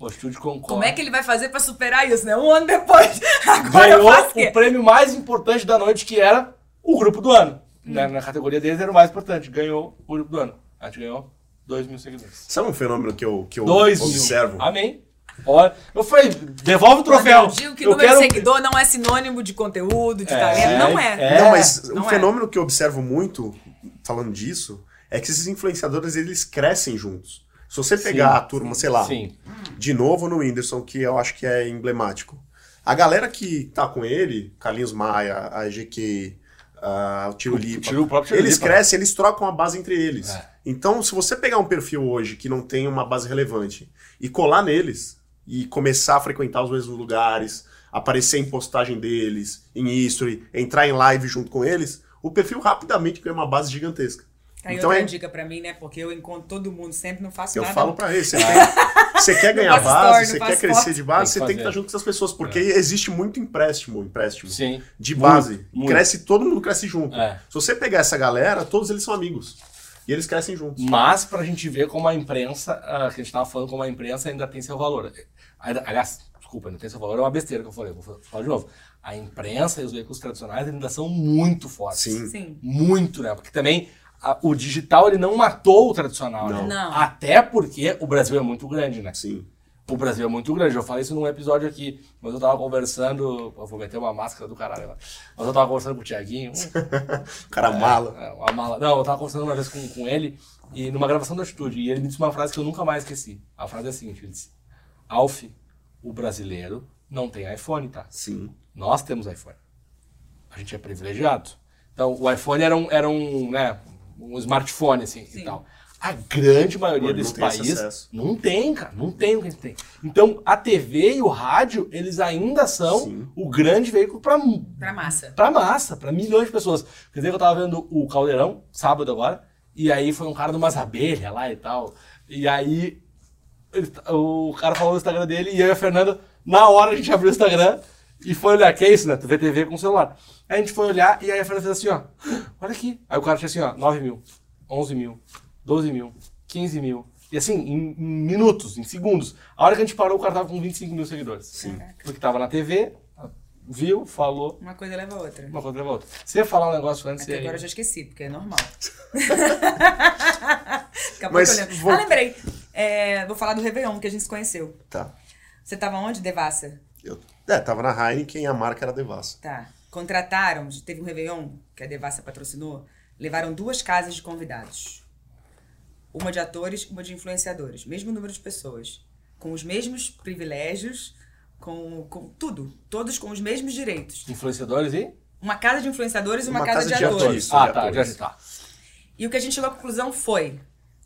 O estúdio concorre. Como é que ele vai fazer pra superar isso, né? Um ano depois. Agora eu ganhou faço o prêmio mais importante da noite, que era o grupo do ano. Na, na categoria deles era o mais importante. Ganhou o grupo do ano. A gente ganhou 2 mil seguidores. Sabe um fenômeno que eu, que eu 2 observo? mil. Amém. Olha, eu falei, devolve o troféu. Eu digo que eu número quero... de seguidor não é sinônimo de conteúdo, de É, talento. Não é. é. Não, mas não um é. fenômeno que eu observo muito, falando disso, é que esses influenciadores, eles crescem juntos. Se você pegar Sim, a turma, sei lá, Sim. de novo no Whindersson, que eu acho que é emblemático. A galera que tá com ele, Carlinhos Maia, a EGQ, o Tiro Lipa, eles crescem, eles trocam a base entre eles. É. Então, se você pegar um perfil hoje que não tem uma base relevante e colar neles e começar a frequentar os mesmos lugares, aparecer em postagem deles, em history, entrar em live junto com eles, o perfil rapidamente ganha uma base gigantesca. Aí então outra é, dica pra mim, né? Porque eu encontro todo mundo sempre, não faço eu nada. falo pra ele, você, tem- você quer ganhar base, você quer crescer de base, Tem você tem que estar junto com essas pessoas, porque existe muito empréstimo, empréstimo Sim. de base. muito. Cresce, todo mundo cresce junto. É. Se você pegar essa galera, todos eles são amigos. E eles crescem juntos. Mas pra gente ver como a imprensa, ah, que a gente tava falando como a imprensa ainda tem seu valor. Aliás, desculpa, ainda tem seu valor, é uma besteira que eu falei, vou falar de novo. A imprensa e os veículos tradicionais ainda são muito fortes. Sim. Sim. Muito, né? Porque também a- o digital ele não matou o tradicional, Não. né? Não. Até porque o Brasil é muito grande, né? Sim. O Brasil é muito grande. Eu falei isso num episódio aqui, mas eu tava conversando. Eu vou meter uma máscara do caralho agora. Mas eu tava conversando com o Tiaguinho. Cara mala. É, uma mala. Não, eu tava conversando uma vez com, com ele, e numa gravação da Atitude, e ele me disse uma frase que eu nunca mais esqueci. A frase é a seguinte: ele disse, Alf, o brasileiro não tem iPhone, tá? Sim. Nós temos iPhone. A gente é privilegiado. Então, o iPhone era um, era um, né, um smartphone, assim, Sim. e tal. A grande maioria desse país não tem, cara. Não tem o que a gente tem. Então, a TV e o rádio, eles ainda são Sim. o grande veículo para Pra massa. pra massa, pra milhões de pessoas. Quer dizer que eu tava vendo o Caldeirão, sábado agora, e aí foi um cara de umas abelhas lá e tal. E aí ele- o cara falou no Instagram dele, e eu e a Fernanda, na hora a gente abriu o Instagram e foi olhar, que é isso, né? Tu vê TV com o celular. Aí a gente foi olhar e aí a Fernanda fez assim, ó, olha aqui. Aí o cara tinha assim, ó, 9 mil, 11 mil, 12 mil, 15 mil. E assim, em, em minutos, em segundos. A hora que a gente parou, o cara tava com 25 mil seguidores. Sim. Porque tava na TV, viu, falou, Uma coisa leva a outra. uma coisa leva a outra. Você ia falar um negócio antes Até e aí- agora eu já esqueci, porque é normal. Acabou Mas que eu lembro. vou- Ah, lembrei. É, vou falar do Réveillon, que a gente se conheceu. Tá. Você tava onde, Devassa? Eu, é, tava na Heineken e a marca era Devassa. Tá. Contrataram, teve um Réveillon que a Devassa patrocinou, levaram duas casas de convidados. Uma de atores, uma de influenciadores. Mesmo número de pessoas. Com os mesmos privilégios, com, com tudo. Todos com os mesmos direitos. Influenciadores e? Uma casa de influenciadores e uma, Uma casa, casa de, de atores. atores. Ah, de tá, atores. já tá. E o que a gente chegou à conclusão foi: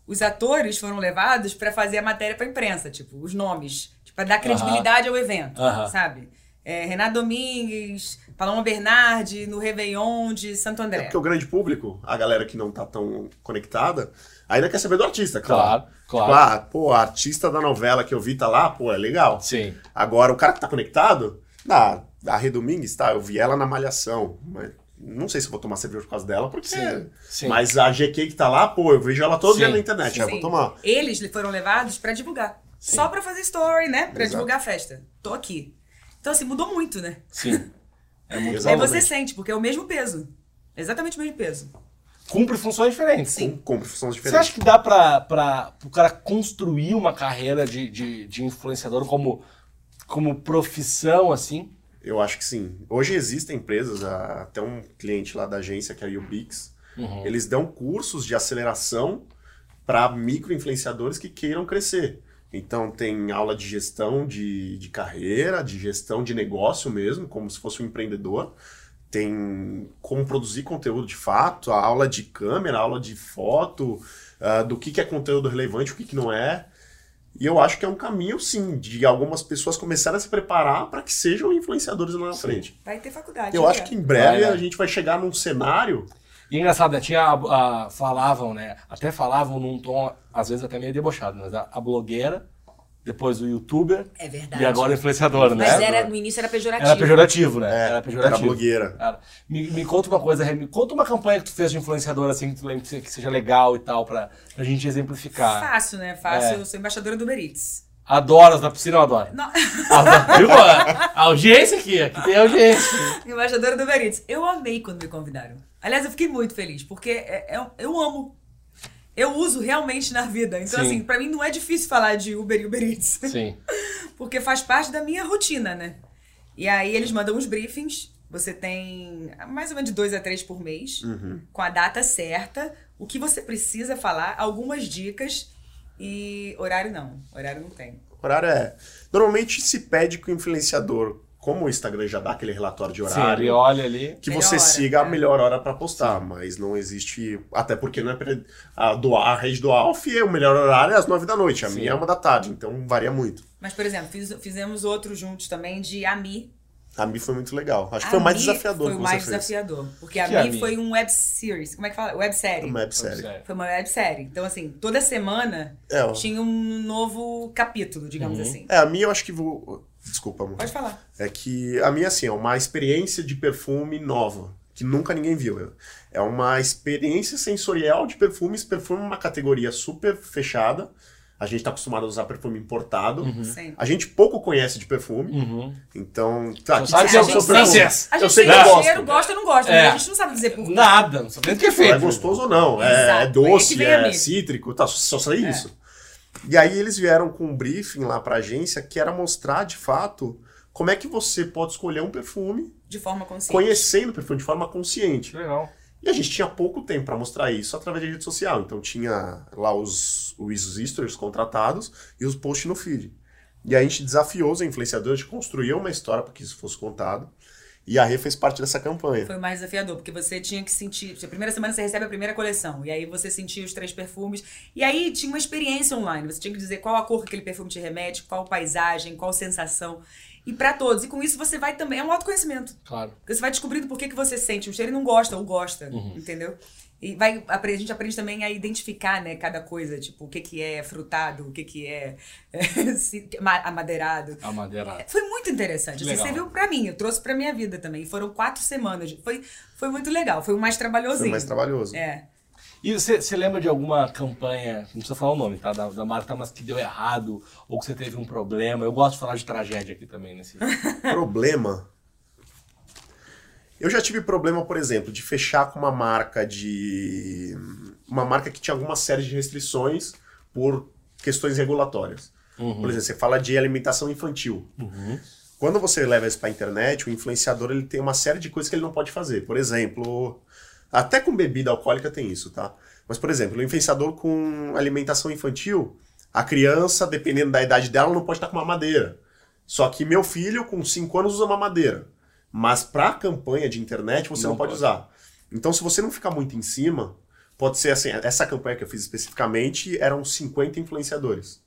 os atores foram levados pra fazer a matéria pra imprensa, tipo, os nomes, tipo, pra dar credibilidade ao evento, Aham. sabe? É, Renato Domingues, Paloma Bernardi, no Réveillon de Santo É André. porque o grande público, a galera que não tá tão conectada, ainda quer saber do artista, claro. Claro, claro. Tipo, ah, pô, a artista da novela que eu vi tá lá, pô, é legal. Sim. Agora, o cara que tá conectado, na, a Rê Domingues, tá, eu vi ela na Malhação, mas não sei se eu vou tomar cerveja por causa dela, porque... Sim, sim. Mas a GQ que tá lá, pô, eu vejo ela todo Sim. dia na internet, já Sim. vou tomar. Eles foram levados pra divulgar. Só pra fazer story, né? Pra Exato. divulgar a festa. Tô aqui. Então, assim, mudou muito, né? Sim. É muito Aí Exatamente. você sente, porque é o mesmo peso. Exatamente o mesmo peso. Cumpre funções diferentes. Com, com funções Você diferentes. acha que dá pra, pra o cara construir uma carreira de, de, de influenciador como, como profissão, assim? Eu acho que sim. Hoje existem empresas, até um cliente lá da agência, que é a Ubix, eles dão cursos de aceleração para micro-influenciadores que queiram crescer. Então tem aula de gestão de, de carreira, de gestão de negócio mesmo, como se fosse um empreendedor. Tem como produzir conteúdo de fato, a aula de câmera, a aula de foto, ah, do que, que é conteúdo relevante, o que, que não é. E eu acho que é um caminho, sim, de algumas pessoas começarem a se preparar para que sejam influenciadores lá na frente. Vai ter faculdade. Eu né? acho que em breve Vai, vai. a gente vai chegar num cenário. E é engraçado, né? Tinha a, a- falavam, né? Até falavam num tom, às vezes até meio debochado, mas a, a blogueira, depois o youtuber É verdade. e agora o influenciador, né? Mas era, no início era pejorativo. Era pejorativo, né? É, era pejorativo. era blogueira. Era. Me, me conta uma coisa, me conta uma campanha que tu fez de influenciador, assim, que tu lembra que se- que seja legal e tal, pra, pra gente exemplificar. Fácil, né? Fácil. É. Eu sou embaixadora do Uber Eats. Adoro as da piscina, eu adoro. Não. Adoro. Viu? A audiência aqui, aqui tem audiência. Embaixadora do Uber Eats. Eu amei quando me convidaram. Aliás, eu fiquei muito feliz, porque é- é- eu amo. eu uso realmente na vida. Então, Sim. assim, pra mim não é difícil falar de Uber e Uber Eats. Sim. Porque faz parte da minha rotina, né? E aí eles mandam os briefings. Você tem mais ou menos de dois a três por mês, com a data certa, o que você precisa falar, algumas dicas e horário não. Horário não tem. Horário é. Normalmente se pede que o influenciador, como o Instagram já dá aquele relatório de Sim, horário, ele olha ali. que Melhor você hora, siga a é. melhor hora pra postar, mas não existe. Até porque não é pre- a, do, a rede do Alf é o melhor horário é às nove da noite, a Sim. minha é uma da tarde, então varia muito. Mas, por exemplo, fiz- fizemos outro juntos também de AMI. A Mi foi muito legal. Acho que foi o mais AMI desafiador Foi o mais fez. desafiador. Porque Que a é AMI AMI? foi um web series. Como é que fala? Websérie. Uma websérie. Sério. Foi uma websérie. Então, assim, toda semana É, ó. tinha um novo capítulo, digamos Uhum. assim. É, a minha eu acho que vou. Desculpa, amor. Pode falar. É que a minha, assim, é uma experiência de perfume nova, que nunca ninguém viu. É uma experiência sensorial de perfumes. Perfume é uma categoria super fechada. A gente tá acostumado a usar perfume importado. Sempre. A gente pouco conhece de perfume. Uhum. Então, tá, que sabe que que é é o seu francês. A Eu gente sei tem que eu cheiro, gosto. gosta ou não gosta, É. mas a gente não sabe dizer por quê. Nada, não sabe nem o que é É feito. gostoso ou não, é, é doce, é minha. cítrico, tá, só sei É. isso. E aí eles vieram com um briefing lá pra agência que era mostrar de fato como é que você pode escolher um perfume De forma consciente. conhecendo o perfume de forma consciente. Legal. E a gente tinha pouco tempo para mostrar isso através de rede social. Então tinha lá os, os stories contratados e os posts no feed. E a gente desafiou os influenciadores de construir uma história para que isso fosse contado. E a Rê fez parte dessa campanha. Foi mais desafiador, porque você tinha que sentir. A primeira semana você recebe a primeira coleção. E aí você sentia os três perfumes. E aí tinha uma experiência online. Você tinha que dizer qual a cor que aquele perfume te remete, qual paisagem, qual sensação. E pra todos. E com isso você vai também. É um autoconhecimento. Claro. Porque você vai descobrindo por que, que você sente um cheiro e não gosta, ou gosta, Uhum. entendeu? E vai, a gente aprende também a identificar, né, cada coisa, tipo, o que, que é frutado, o que, que é, amadeirado. A madeira. Foi muito interessante. Assim, Legal. serviu pra mim, eu trouxe pra minha vida também. Foram quatro semanas. Foi, foi muito legal, foi o mais trabalhosinho. Foi mais trabalhoso. É. E você você lembra de alguma campanha, não precisa falar o nome, tá? Da, da marca, mas que deu errado, ou que você teve um problema. Eu gosto de falar de tragédia aqui também nesse. Problema. Eu já tive problema, por exemplo, de fechar com uma marca de. Uma marca que tinha alguma série de restrições por questões regulatórias. Por exemplo, você fala de alimentação infantil. Quando você leva isso para a internet, o influenciador ele tem uma série de coisas que ele não pode fazer. Por exemplo, até com bebida alcoólica tem isso, tá? Mas, por exemplo, o influenciador com alimentação infantil, a criança, dependendo da idade dela, não pode estar com mamadeira. Só que meu filho, com 5 anos, usa mamadeira. Mas para campanha de internet, você não, Não pode, pode. usar. Então, se você não ficar muito em cima, pode ser assim, essa campanha que eu fiz especificamente eram 50 influenciadores.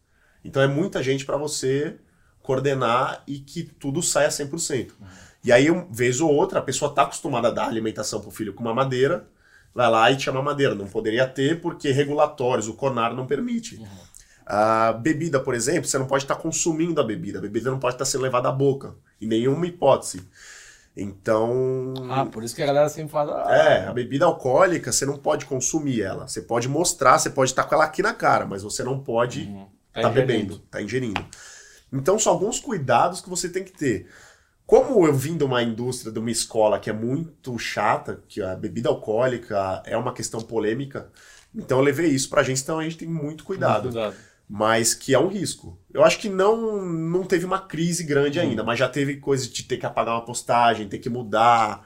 Então é muita gente para você coordenar e que tudo saia 100%. E aí, um- vez ou outra, a pessoa tá acostumada a dar alimentação pro filho com mamadeira, vai lá e chama mamadeira. Não poderia ter porque regulatórios, o CONAR não permite. A bebida, por exemplo, você não pode estar consumindo a bebida. A bebida não pode estar sendo levada à boca, em nenhuma hipótese. Então, Ah, por isso que a galera sempre fala. Ah, é, a bebida alcoólica, você não pode consumir ela. Você pode mostrar, você pode estar com ela aqui na cara, mas você não pode tá estar ingerindo. bebendo, tá ingerindo. Então são alguns cuidados que você tem que ter. Como eu vim de uma indústria, de uma escola que é muito chata, que a bebida alcoólica é uma questão polêmica, então eu levei isso pra gente, então a gente tem muito cuidado. Cuidado. Mas que é um risco. Eu acho que não, não teve uma crise grande ainda, mas já teve coisa de ter que apagar uma postagem, ter que mudar.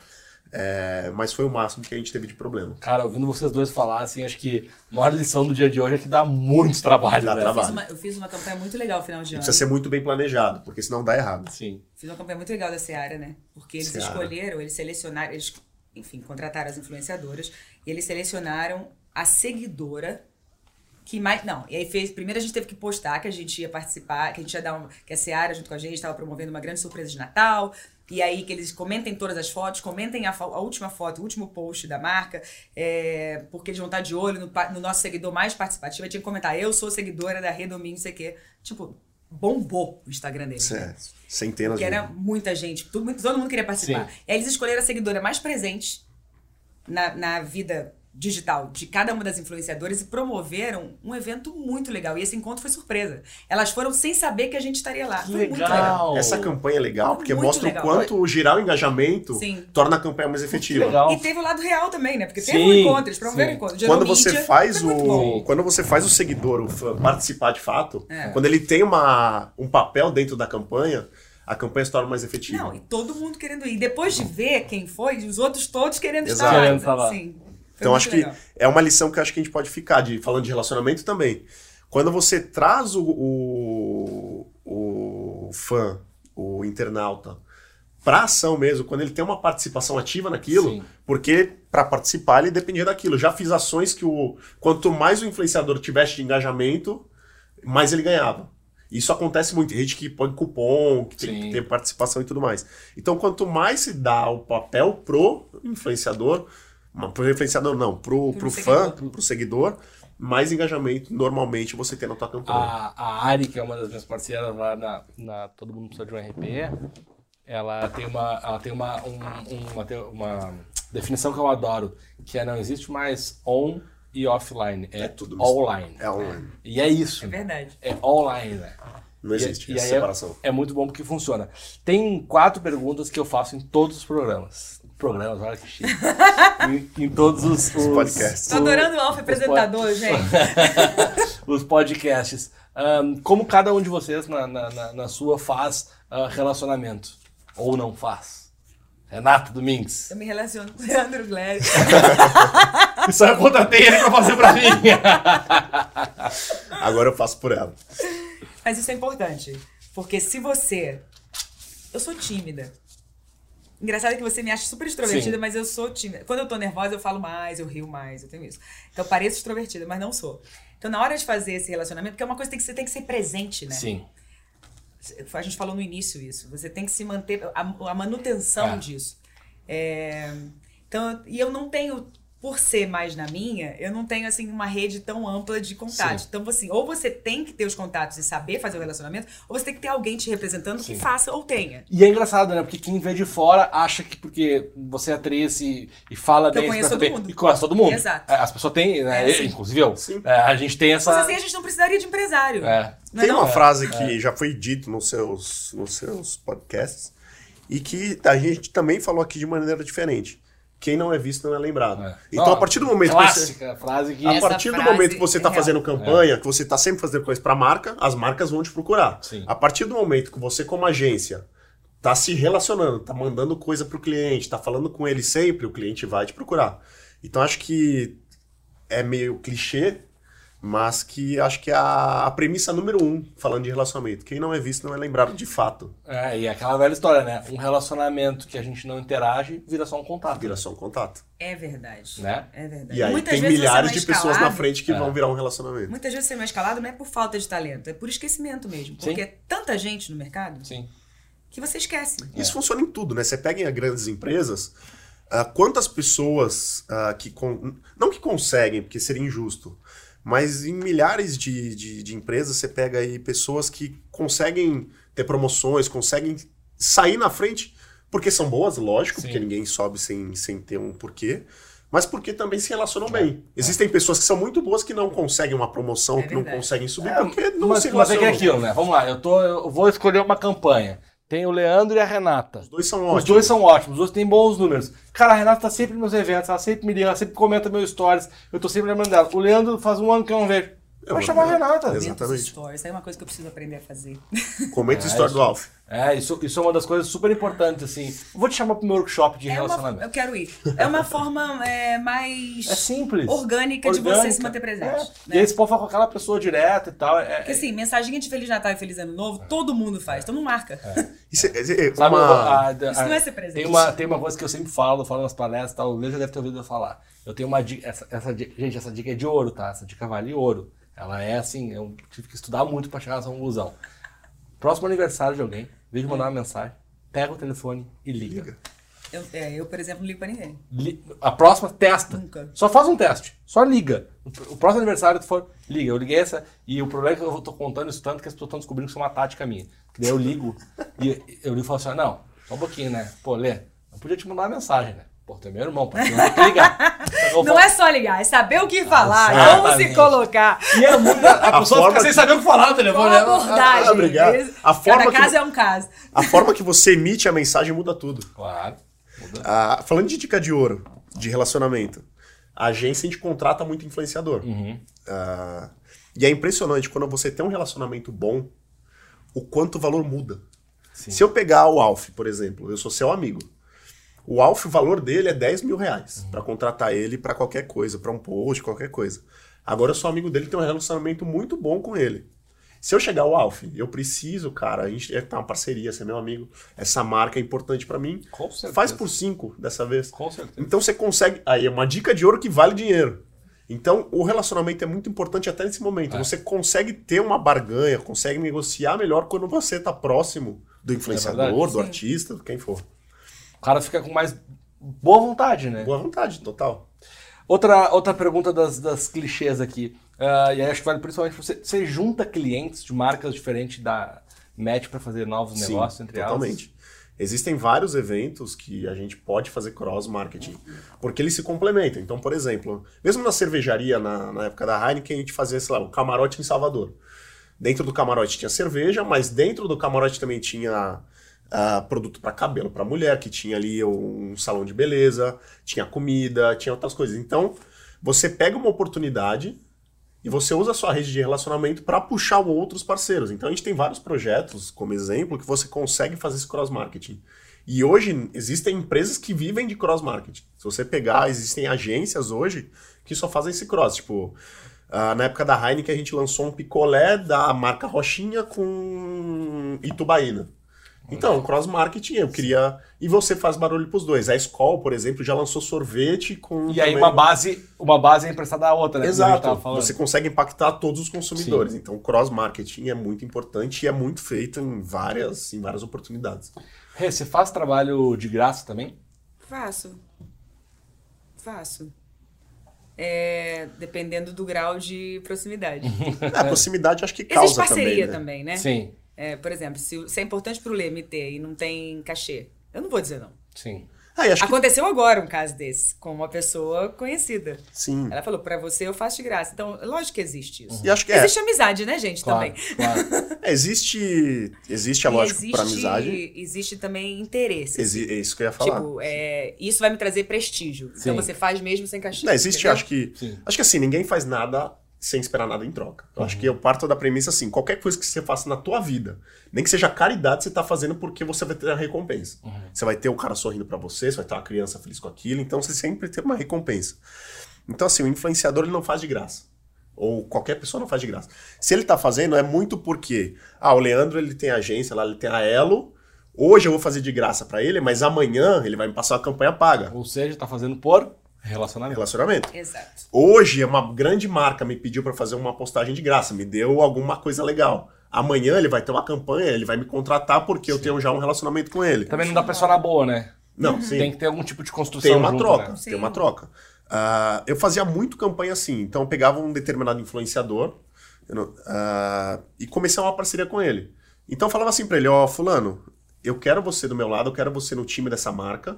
é, mas foi o máximo que a gente teve de problema. Cara, ouvindo vocês dois falar, assim, acho que a maior lição do dia de hoje é que dá muito trabalho, Dá trabalho. Fiz uma- eu fiz uma campanha muito legal no final de E ano. precisa ser muito bem planejado, porque senão dá errado. Sim. Fiz uma campanha muito legal da Seara, né? Porque eles Seara. escolheram, eles selecionaram, eles, enfim, contrataram as influenciadoras e eles selecionaram a seguidora que mais. Não, e aí fez. Primeiro a gente teve que postar que a gente ia participar, que a gente ia dar uma. Que a Seara, junto com a gente, estava promovendo uma grande surpresa de Natal. E aí que eles comentem todas as fotos, comentem a, a última foto, o último post da marca, é, porque eles vão estar de olho no, no nosso seguidor mais participativo. Aí tinha que comentar, eu sou seguidora da Redomingo, não sei o quê. Tipo, bombou o Instagram deles. né? É, centenas Que de era muita gente, todo, mundo- todo mundo queria participar. Sim. E aí eles escolheram a seguidora mais presente na, na vida digital de cada uma das influenciadoras e promoveram um evento muito legal. E esse encontro foi surpresa. Elas foram sem saber que a gente estaria lá. Que foi muito legal. legal. Essa campanha é legal porque Muito mostra legal. o quanto girar o engajamento Sim. torna a campanha mais efetiva. legal. E teve o lado real também, né? Porque teve Sim, um encontro, eles promoveram sim. um encontro. gerou Quando você mídia, faz foi o quando você faz o seguidor, o fã, participar de fato, É. quando ele tem uma, um papel dentro da campanha, a campanha se torna mais efetiva. Não, e todo mundo querendo ir. Depois de ver quem foi, os outros todos querendo Exato. estar lá. Querendo estar lá. Sim. Então muito acho que legal. é uma lição que acho que a gente pode ficar de falando de relacionamento também. Quando você traz o, o, o fã, o internauta, pra ação mesmo, quando ele tem uma participação ativa naquilo, Sim. porque para participar ele dependia daquilo. Já fiz ações que o quanto mais o influenciador tivesse de engajamento, mais ele ganhava. Isso acontece muito. Tem gente que põe cupom, que tem que ter participação e tudo mais. Então, quanto mais se dá o papel pro influenciador, mas pro influenciador não, pro, Pro pro fã, seguidor. pro seguidor, mais engajamento normalmente você tem na tua campanha. A, a Ari, que é uma das minhas parceiras lá na, na Todo Mundo Precisa de um RP, ela tem uma, ela tem uma, um- uma, uma definição que eu adoro, que é não existe mais on e offline, é, É tudo online. É online. E é isso. É verdade. É online, né? Não existe E- e essa aí é- separação. É, muito bom porque funciona. Tem quatro perguntas que eu faço em todos os programas. Programas, olha que chique. em, em todos os, os podcasts. Tô adorando o Alfa os apresentador, gente. os podcasts. Ahn, como cada um de vocês na, na, na- na sua faz ah, relacionamento? Ou não faz? Renato Domingues. Eu me relaciono com o Leandro Glery. Isso eu contratei ele pra fazer pra mim. Agora eu faço por ela. Mas isso é importante. Porque se você. Eu sou tímida. Engraçado que você me acha super extrovertida, Sim. mas eu sou tímida. Quando eu tô nervosa, eu falo mais, eu rio mais, eu tenho isso. Então pareço extrovertida, mas não sou. Então, na hora de fazer esse relacionamento, porque é uma coisa que- você tem que ser presente, né? Sim. A gente falou no início isso. Você tem que se manter. A, a manutenção É. disso. É, então, e eu não tenho. Por ser mais na minha, eu não tenho assim uma rede tão ampla de contatos. Sim. Então, assim, ou você tem que ter os contatos e saber fazer o relacionamento, ou você tem que ter alguém te representando que Sim. faça ou tenha. E é engraçado, né? Porque quem vê de fora acha que porque você é atriz e, e fala Que eu conheço todo bem, mundo. E conhece todo mundo. Exato. É, As pessoas têm, né? É. Inclusive eu. Sim. É, a gente tem essa. Mas assim, a gente não precisaria de empresário. É. Não é Tem não? uma frase que já foi dito nos seus, nos seus podcasts e que a gente também falou aqui de maneira diferente. Quem não é visto não é lembrado. É. Então, a partir do momento que você, Clássica frase que. a partir do momento que você é está real. fazendo campanha, que você está sempre fazendo coisa para marca, as marcas vão te procurar. Sim. A partir do momento que você, como agência, está se relacionando, está mandando coisa para o cliente, está falando com ele sempre, o cliente vai te procurar. Então, acho que é meio clichê, mas que acho que é a, a premissa número um, falando de relacionamento. Quem não é visto não é lembrado de fato. É, e aquela velha história, né? Um relacionamento que a gente não interage vira só um contato. Vira só um contato. É verdade. Né? É verdade. E aí Muitas tem vezes você milhares é de pessoas na frente que É. vão virar um relacionamento. Muitas vezes você é escalado não é por falta de talento, é por esquecimento mesmo. Sim. Porque é tanta gente no mercado Sim. que você esquece. Isso funciona em tudo, né? Você pega em grandes empresas, ah, quantas pessoas ah, que. con- Não que conseguem, porque seria injusto, mas em milhares de, de, de empresas você pega aí pessoas que conseguem ter promoções, conseguem sair na frente, porque são boas, lógico, Sim. porque ninguém sobe sem, sem ter um porquê. Mas porque também se relacionam bem. Existem pessoas que são muito boas que não conseguem uma promoção, É que não conseguem subir, É, porque não mas, se mas é que é relacionam. aquilo, né? Vamos lá, eu, tô, eu vou escolher uma campanha. Tem o Leandro e a Renata. Os dois são Os ótimos. dois são ótimos, os dois têm bons números. Cara, a Renata tá sempre nos eventos, ela sempre me liga, ela sempre comenta meus stories, eu tô sempre lembrando dela. O Leandro faz um ano que eu não vejo. Eu Vai vou chamar a. Renata. Exatamente. stories. É uma coisa que eu preciso aprender a fazer. Comenta É, a história isso. do Alf. É, isso, isso é uma das coisas super importantes, assim. Vou te chamar pro meu workshop de É uma, relacionamento. eu quero ir. É uma forma é, mais É simples. orgânica, de você Orgânica. se manter presente. É. né? E aí você pode falar com aquela pessoa direto e tal. É, Porque assim, mensaginha de Feliz Natal e Feliz Ano Novo, todo mundo faz, então não marca. Isso é- é- é Sabe, uma- a- a- Isso não é ser presente. Tem uma, tem uma coisa que eu sempre falo, falo nas palestras, tal, o Lê já deve ter ouvido eu falar. Eu tenho uma dica, essa, essa dica- gente, essa dica é de ouro, tá? Essa dica vale ouro. Ela é assim, eu tive que estudar muito pra chegar nessa conclusão. Próximo aniversário de alguém, de mandar uma mensagem, pega o telefone e liga. Liga. Eu, é, eu, por exemplo, não ligo pra ninguém. A próxima, testa. Nunca. Só faz um teste. Só liga. O o próximo aniversário tu for, liga. Eu liguei essa. E o problema é que eu tô contando isso tanto que as pessoas estão descobrindo que isso é uma tática minha. Que daí eu ligo e eu ligo e falo assim: ah, não, só um pouquinho, né? Pô, Lê, eu podia te mandar uma mensagem, né? Pô, tu é meu irmão, pô, tem que ligar. Não é só ligar, é saber o que falar, como se colocar. E é muito. A, A pessoa forma fica sem que- saber o que falar no Qual telefone. a né? abordagem? Ah, obrigado. A forma Cada que- caso é um caso. A forma que você emite a mensagem muda tudo. Claro. Muda. Ah, falando de dica de ouro, de relacionamento, a agência a gente contrata muito influenciador. Uhum. Ah, e é impressionante quando você tem um relacionamento bom, o quanto o valor muda. Sim. Se eu pegar o Alf, por exemplo, eu sou seu amigo. O Alf, o valor dele é 10 mil reais pra contratar ele pra qualquer coisa, pra um post, qualquer coisa. Agora eu sou amigo dele, tenho um relacionamento muito bom com ele. Se eu chegar ao Alf, eu preciso, cara, a gente é tá uma parceria, você é meu amigo, essa marca é importante pra mim. Com certeza. Faz por cinco dessa vez. Com certeza. Então você consegue. Aí é uma dica de ouro que vale dinheiro. Então o relacionamento é muito importante até nesse momento. É. Você consegue ter uma barganha, consegue negociar melhor quando você está próximo do influenciador, É verdade. do artista, do quem for. O cara fica com mais boa vontade, né? Boa vontade, total. Outra, outra pergunta das, das clichês aqui. Ah, e aí acho que vale principalmente você. Você junta clientes de marcas diferentes da Match pra fazer novos Sim, negócios entre elas? totalmente. Existem vários eventos que a gente pode fazer cross-marketing, porque eles se complementam. Então, por exemplo, mesmo na cervejaria, na, na época da Heineken, a gente fazia, sei lá, o camarote em Salvador. Dentro do camarote tinha cerveja, mas dentro do camarote também tinha ah, produto para cabelo para mulher, que tinha ali um salão de beleza, tinha comida, tinha outras coisas. Então, você pega uma oportunidade e você usa a sua rede de relacionamento para puxar outros parceiros. Então a gente tem vários projetos, como exemplo, que você consegue fazer esse cross-marketing. E hoje existem empresas que vivem de cross-marketing. Se você pegar, existem agências hoje que só fazem esse cross. Tipo, ah, na época da Heineken a gente lançou um picolé da marca Rochinha com Itubaína. Então, cross-marketing, eu queria. E você faz barulho pros dois. A Skol, por exemplo, já lançou sorvete com. E aí também- uma base, uma base é emprestada à outra, né? como a gente Exato. Você consegue impactar todos os consumidores. Então, cross-marketing é muito importante e é muito feito em várias, em várias oportunidades. Rê, você faz trabalho de graça também? Faço. Faço. É, dependendo do grau de proximidade. A proximidade acho que causa Existe parceria também, também, né? né? Sim, É, por exemplo, se, se é importante pro Lê me ter e não tem cachê, eu não vou dizer não. sim. Ah, acho que Aconteceu agora um caso desse, com uma pessoa conhecida. sim. Ela falou, pra você eu faço de graça. Então, lógico que existe isso. E acho que é. Existe amizade, né, gente, Claro, também. claro. É, existe, existe a lógica existe, para amizade. Existe também interesse. Exi- é isso que eu ia falar. Tipo, é, isso vai me trazer prestígio. Sim. Então você faz mesmo sem cachê. Não, existe, entendeu? acho que. Sim. Acho que assim, ninguém faz nada sem esperar nada em troca. Eu acho que eu parto da premissa assim: qualquer coisa que você faça na tua vida, nem que seja caridade, você tá fazendo porque você vai ter a recompensa. Você vai ter o cara sorrindo pra você, você vai ter uma criança feliz com aquilo, então você sempre tem uma recompensa. Então, assim, o influenciador ele não faz de graça. Ou qualquer pessoa não faz de graça. Se ele tá fazendo, é muito porque. Ah, o Leandro ele tem agência lá, ele tem a Elo. Hoje eu vou fazer de graça pra ele, mas amanhã ele vai me passar uma campanha paga. Ou seja, tá fazendo por relacionamento. Relacionamento. Exato. Hoje, uma grande marca me pediu para fazer uma postagem de graça, me deu alguma coisa legal. Amanhã ele vai ter uma campanha, ele vai me contratar porque eu tenho já um relacionamento com ele. Também não dá pra na boa, né? Não, sim. Tem que ter algum tipo de construção Tem uma junto, troca, né? Sim. tem uma troca. Ah, eu fazia muito campanha assim, então eu pegava um determinado influenciador não- ah, e comecei uma parceria com ele. Então eu falava assim pra ele, ó, fulano, eu quero você do meu lado, eu quero você no time dessa marca,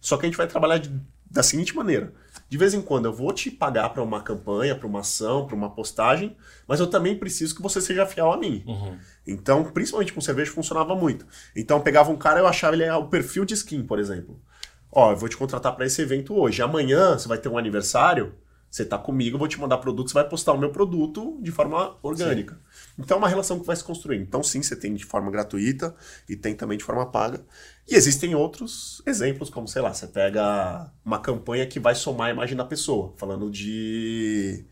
só que a gente vai trabalhar de- da seguinte maneira. De vez em quando eu vou te pagar pra uma campanha, pra uma ação, pra uma postagem, mas eu também preciso que você seja fiel a mim. Então, principalmente com cerveja, funcionava muito. Então, eu pegava um cara, eu achava ele ah, o perfil de skin, por exemplo. Ó, eu vou te contratar para esse evento hoje. Amanhã você vai ter um aniversário, você tá comigo, eu vou te mandar produto, você vai postar o meu produto de forma orgânica. Então é uma relação que vai se construir. Então sim, você tem de forma gratuita e tem também de forma paga. E existem outros exemplos, como sei lá, você pega uma campanha que vai somar a imagem da pessoa, falando de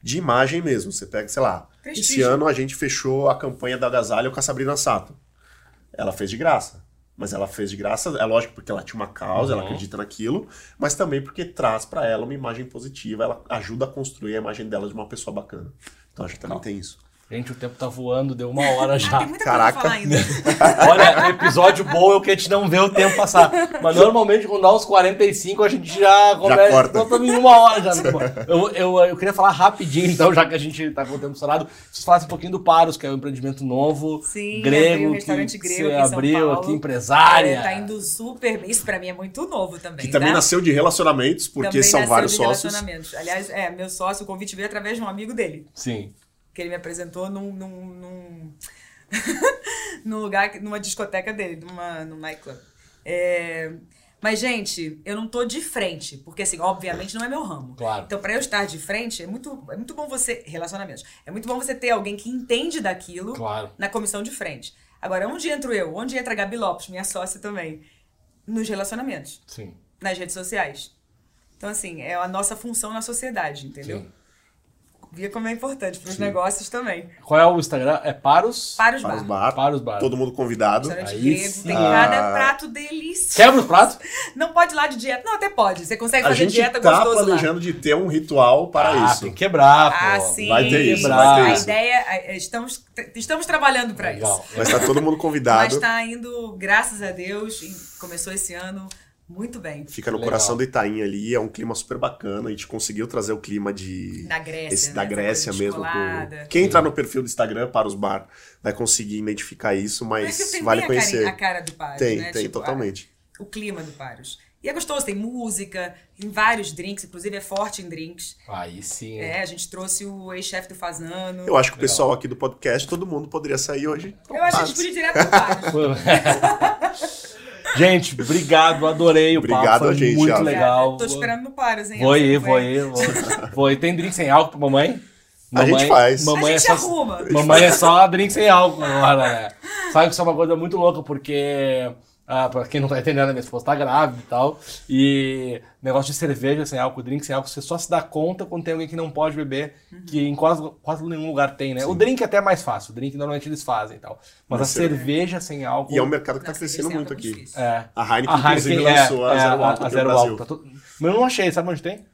de imagem mesmo. Você pega, sei lá, esse Prestígio. ano a gente fechou a campanha da Agasalho com a Sabrina Sato. Ela fez de graça. Mas ela fez de graça, é lógico, porque ela tinha uma causa, ela Uhum. acredita naquilo, mas também porque traz pra ela uma imagem positiva, ela ajuda a construir a imagem dela de uma pessoa bacana. Então acho que também tem isso. Gente, o tempo tá voando, deu uma hora já. tem muita Caraca. coisa ainda. Olha, episódio bom é o que a gente não vê o tempo passar. Mas normalmente, quando dá uns 45, a gente já começa. corta. Nós estamos em uma hora já. Eu, eu, eu queria falar rapidinho, então, já que a gente tá com o tempo estourado, vocês falassem um pouquinho do Paros, que é um empreendimento novo, Sim, abri grego, um restaurante que grego você aqui abriu Paulo. aqui, empresária. É, tá indo super bem. Isso pra mim é muito novo também. Que também tá? nasceu de relacionamentos, porque Também são nasceu vários de sócios. relacionamentos. Aliás, é, meu sócio, o convite veio através de um amigo dele. Sim. Que ele me apresentou num. num, num, num lugar, numa discoteca dele, numa, num nightclub. É, mas, gente, eu não tô de frente, porque, assim, obviamente não é meu ramo. Claro. Então, pra eu estar de frente, é muito, é muito bom você. Relacionamentos. É muito bom você ter alguém que entende daquilo Claro. na comissão de frente. Agora, onde entro eu? Onde entra a Gabi Lopes, minha sócia também? Nos relacionamentos, Sim. nas redes sociais. Então, assim, é a nossa função na sociedade, entendeu? Sim. Via como é importante para os negócios também. Qual é o Instagram? É Paros? Para os Para os bar. bar, Para os bar. todo mundo convidado. Restaurante Aí grego, sim. tem Ah. cada prato delicioso. Quebra os pratos? Não pode ir lá de dieta. Não, até pode. Você consegue A fazer gente dieta tá gostoso lá. planejando de ter um ritual para ah, isso. tem que quebrar, pô. Ah, sim. Vai ter isso, vai ter a ideia, estamos, estamos trabalhando para isso. Mas tá todo mundo convidado. Mas tá indo, graças a Deus, começou esse ano muito bem. Fica no Legal. coração do Itaim ali, é um clima super bacana. A gente conseguiu trazer o clima de. Da Grécia, esse né? da Grécia mesmo. descolada. Quem entrar no perfil do Instagram para os bar vai conseguir identificar isso, Mas mas tem vale a conhecer. cara, a cara do Paros, tem, né? tem, Tipo, a- totalmente. o clima do Paros. E é gostoso, tem música, tem vários drinks, inclusive é forte em drinks. Aí sim. É, a gente trouxe o ex-chefe do Fazano. Eu acho que o pessoal aqui do podcast, todo mundo poderia sair hoje. Eu acho que a gente podia ir direto pro Paros. gente, obrigado, adorei o Obrigado papo, foi gente, muito legal. Tô esperando no Paros, hein? Vou ir, vou ir, vou, vou ir. Tem drink sem álcool pra mamãe? A gente faz. Mamãe A gente é só, arruma. Mamãe é só drink sem álcool agora, né? Sabe que isso é uma coisa muito louca, porque... Ah, pra quem não tá entendendo, a minha esposa tá grávida e tal. E negócio de cerveja sem álcool, drink sem álcool, você só se dá conta quando tem alguém que não pode beber, Uhum. que em quase, quase nenhum lugar tem, né? O drink é até mais fácil, o drink normalmente eles fazem e tal. Mas, Mas a cerveja- cerveja sem álcool... E é um mercado que tá crescendo é muito muito aqui. É. A Heineken, inclusive, lançou a zero álcool aqui no Brasil. Tá tudo- Mas eu não achei, sabe onde tem?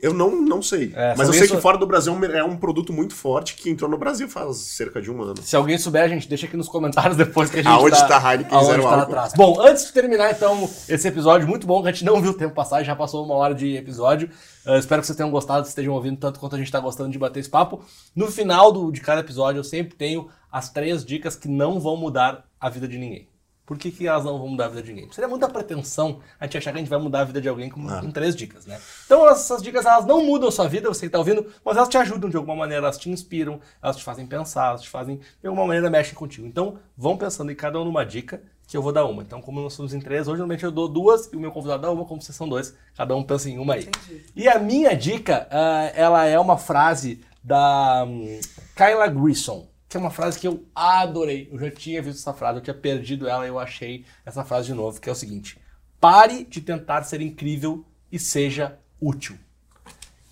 Eu não, não sei. É, mas eu sei isso- que fora do Brasil é um- é um produto muito forte que entrou no Brasil faz cerca de um ano. Se alguém souber, gente, deixa aqui nos comentários depois que a gente Aonde tá, tá a Heineken aonde zero tá atrás. Bom, antes de terminar, então, esse episódio muito bom, que a gente não viu o tempo passar, já passou uma hora de episódio. Uh, espero que vocês tenham gostado, que estejam ouvindo tanto quanto a gente tá gostando de bater esse papo. No final do, de cada episódio, eu sempre tenho as três dicas que não vão mudar a vida de ninguém. Por que, que elas não vão mudar a vida de ninguém? Seria muita pretensão a gente achar que a gente vai mudar a vida de alguém com, com três dicas, né? Então essas dicas elas não mudam a sua vida, você que tá ouvindo, mas elas te ajudam de alguma maneira, elas te inspiram, elas te fazem pensar, elas te fazem, de alguma maneira, mexem contigo. Então vão pensando em cada um numa dica, que eu vou dar uma. Então, como nós somos em três, hoje normalmente eu dou duas e o meu convidado dá uma, como vocês são dois, cada um pensa em uma aí. Entendi. E a minha dica, ah, ela é uma frase da hum, Kyla Grissom, que é uma frase que eu adorei. Eu já tinha visto essa frase, eu tinha perdido ela e eu achei essa frase de novo, que é o seguinte: pare de tentar ser incrível e seja útil.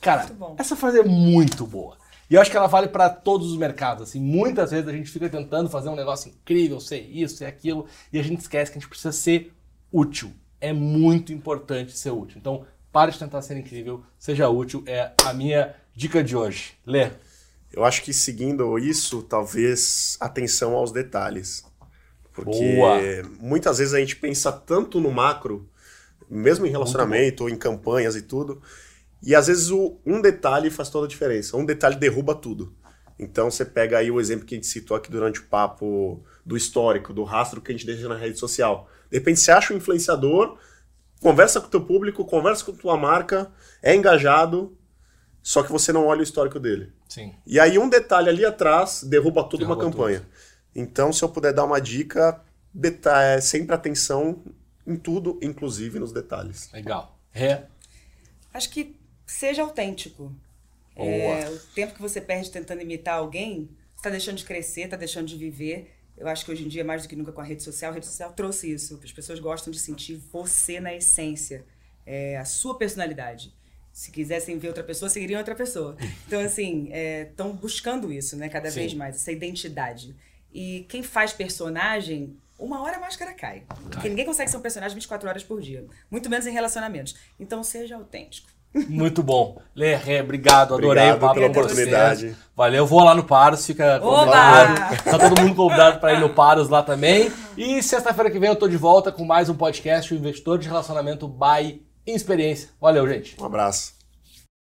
Cara, essa frase é muito boa. E eu acho que ela vale para todos os mercados. Assim, muitas vezes a gente fica tentando fazer um negócio incrível, ser isso, ser aquilo, e a gente esquece que a gente precisa ser útil. É muito importante ser útil. Então, pare de tentar ser incrível, seja útil. É a minha dica de hoje. Lê. Eu acho que seguindo isso, talvez atenção aos detalhes. Porque Boa. muitas vezes a gente pensa tanto no macro, mesmo em relacionamento ou em campanhas e tudo, e às vezes o- um detalhe faz toda a diferença. Um detalhe derruba tudo. Então você pega aí o exemplo que a gente citou aqui durante o papo do histórico, do rastro que a gente deixa na rede social. De repente você acha um influenciador, conversa com o teu público, conversa com a tua marca, é engajado, só que você não olha o histórico dele. Sim. E aí um detalhe ali atrás derruba toda uma Derruba campanha. Então, se eu puder dar uma dica, é sempre atenção em tudo, inclusive nos detalhes. Legal. Ré. Acho que seja autêntico. É, o tempo que você perde tentando imitar alguém, você tá deixando de crescer, tá deixando de viver. Eu acho que hoje em dia, mais do que nunca com a rede social, a rede social trouxe isso. As pessoas gostam de sentir você na essência, é, a sua personalidade. Se quisessem ver outra pessoa, seguiriam outra pessoa. Então, assim, estão buscando isso, né? Cada Sim. vez mais, essa identidade. E quem faz personagem, uma hora a máscara cai. Porque ninguém consegue ser um personagem 24 horas por dia. Muito menos em relacionamentos. Então, seja autêntico. Muito bom. Lerré, obrigado, adorei Obrigado o papo pela oportunidade. Valeu, vou lá no Paros, fica convidado. Tá todo mundo convidado para ir no Paros lá também. E sexta-feira que vem eu tô de volta com mais um podcast, o Investidor de Relacionamento by Experiência. Valeu, gente. Um abraço.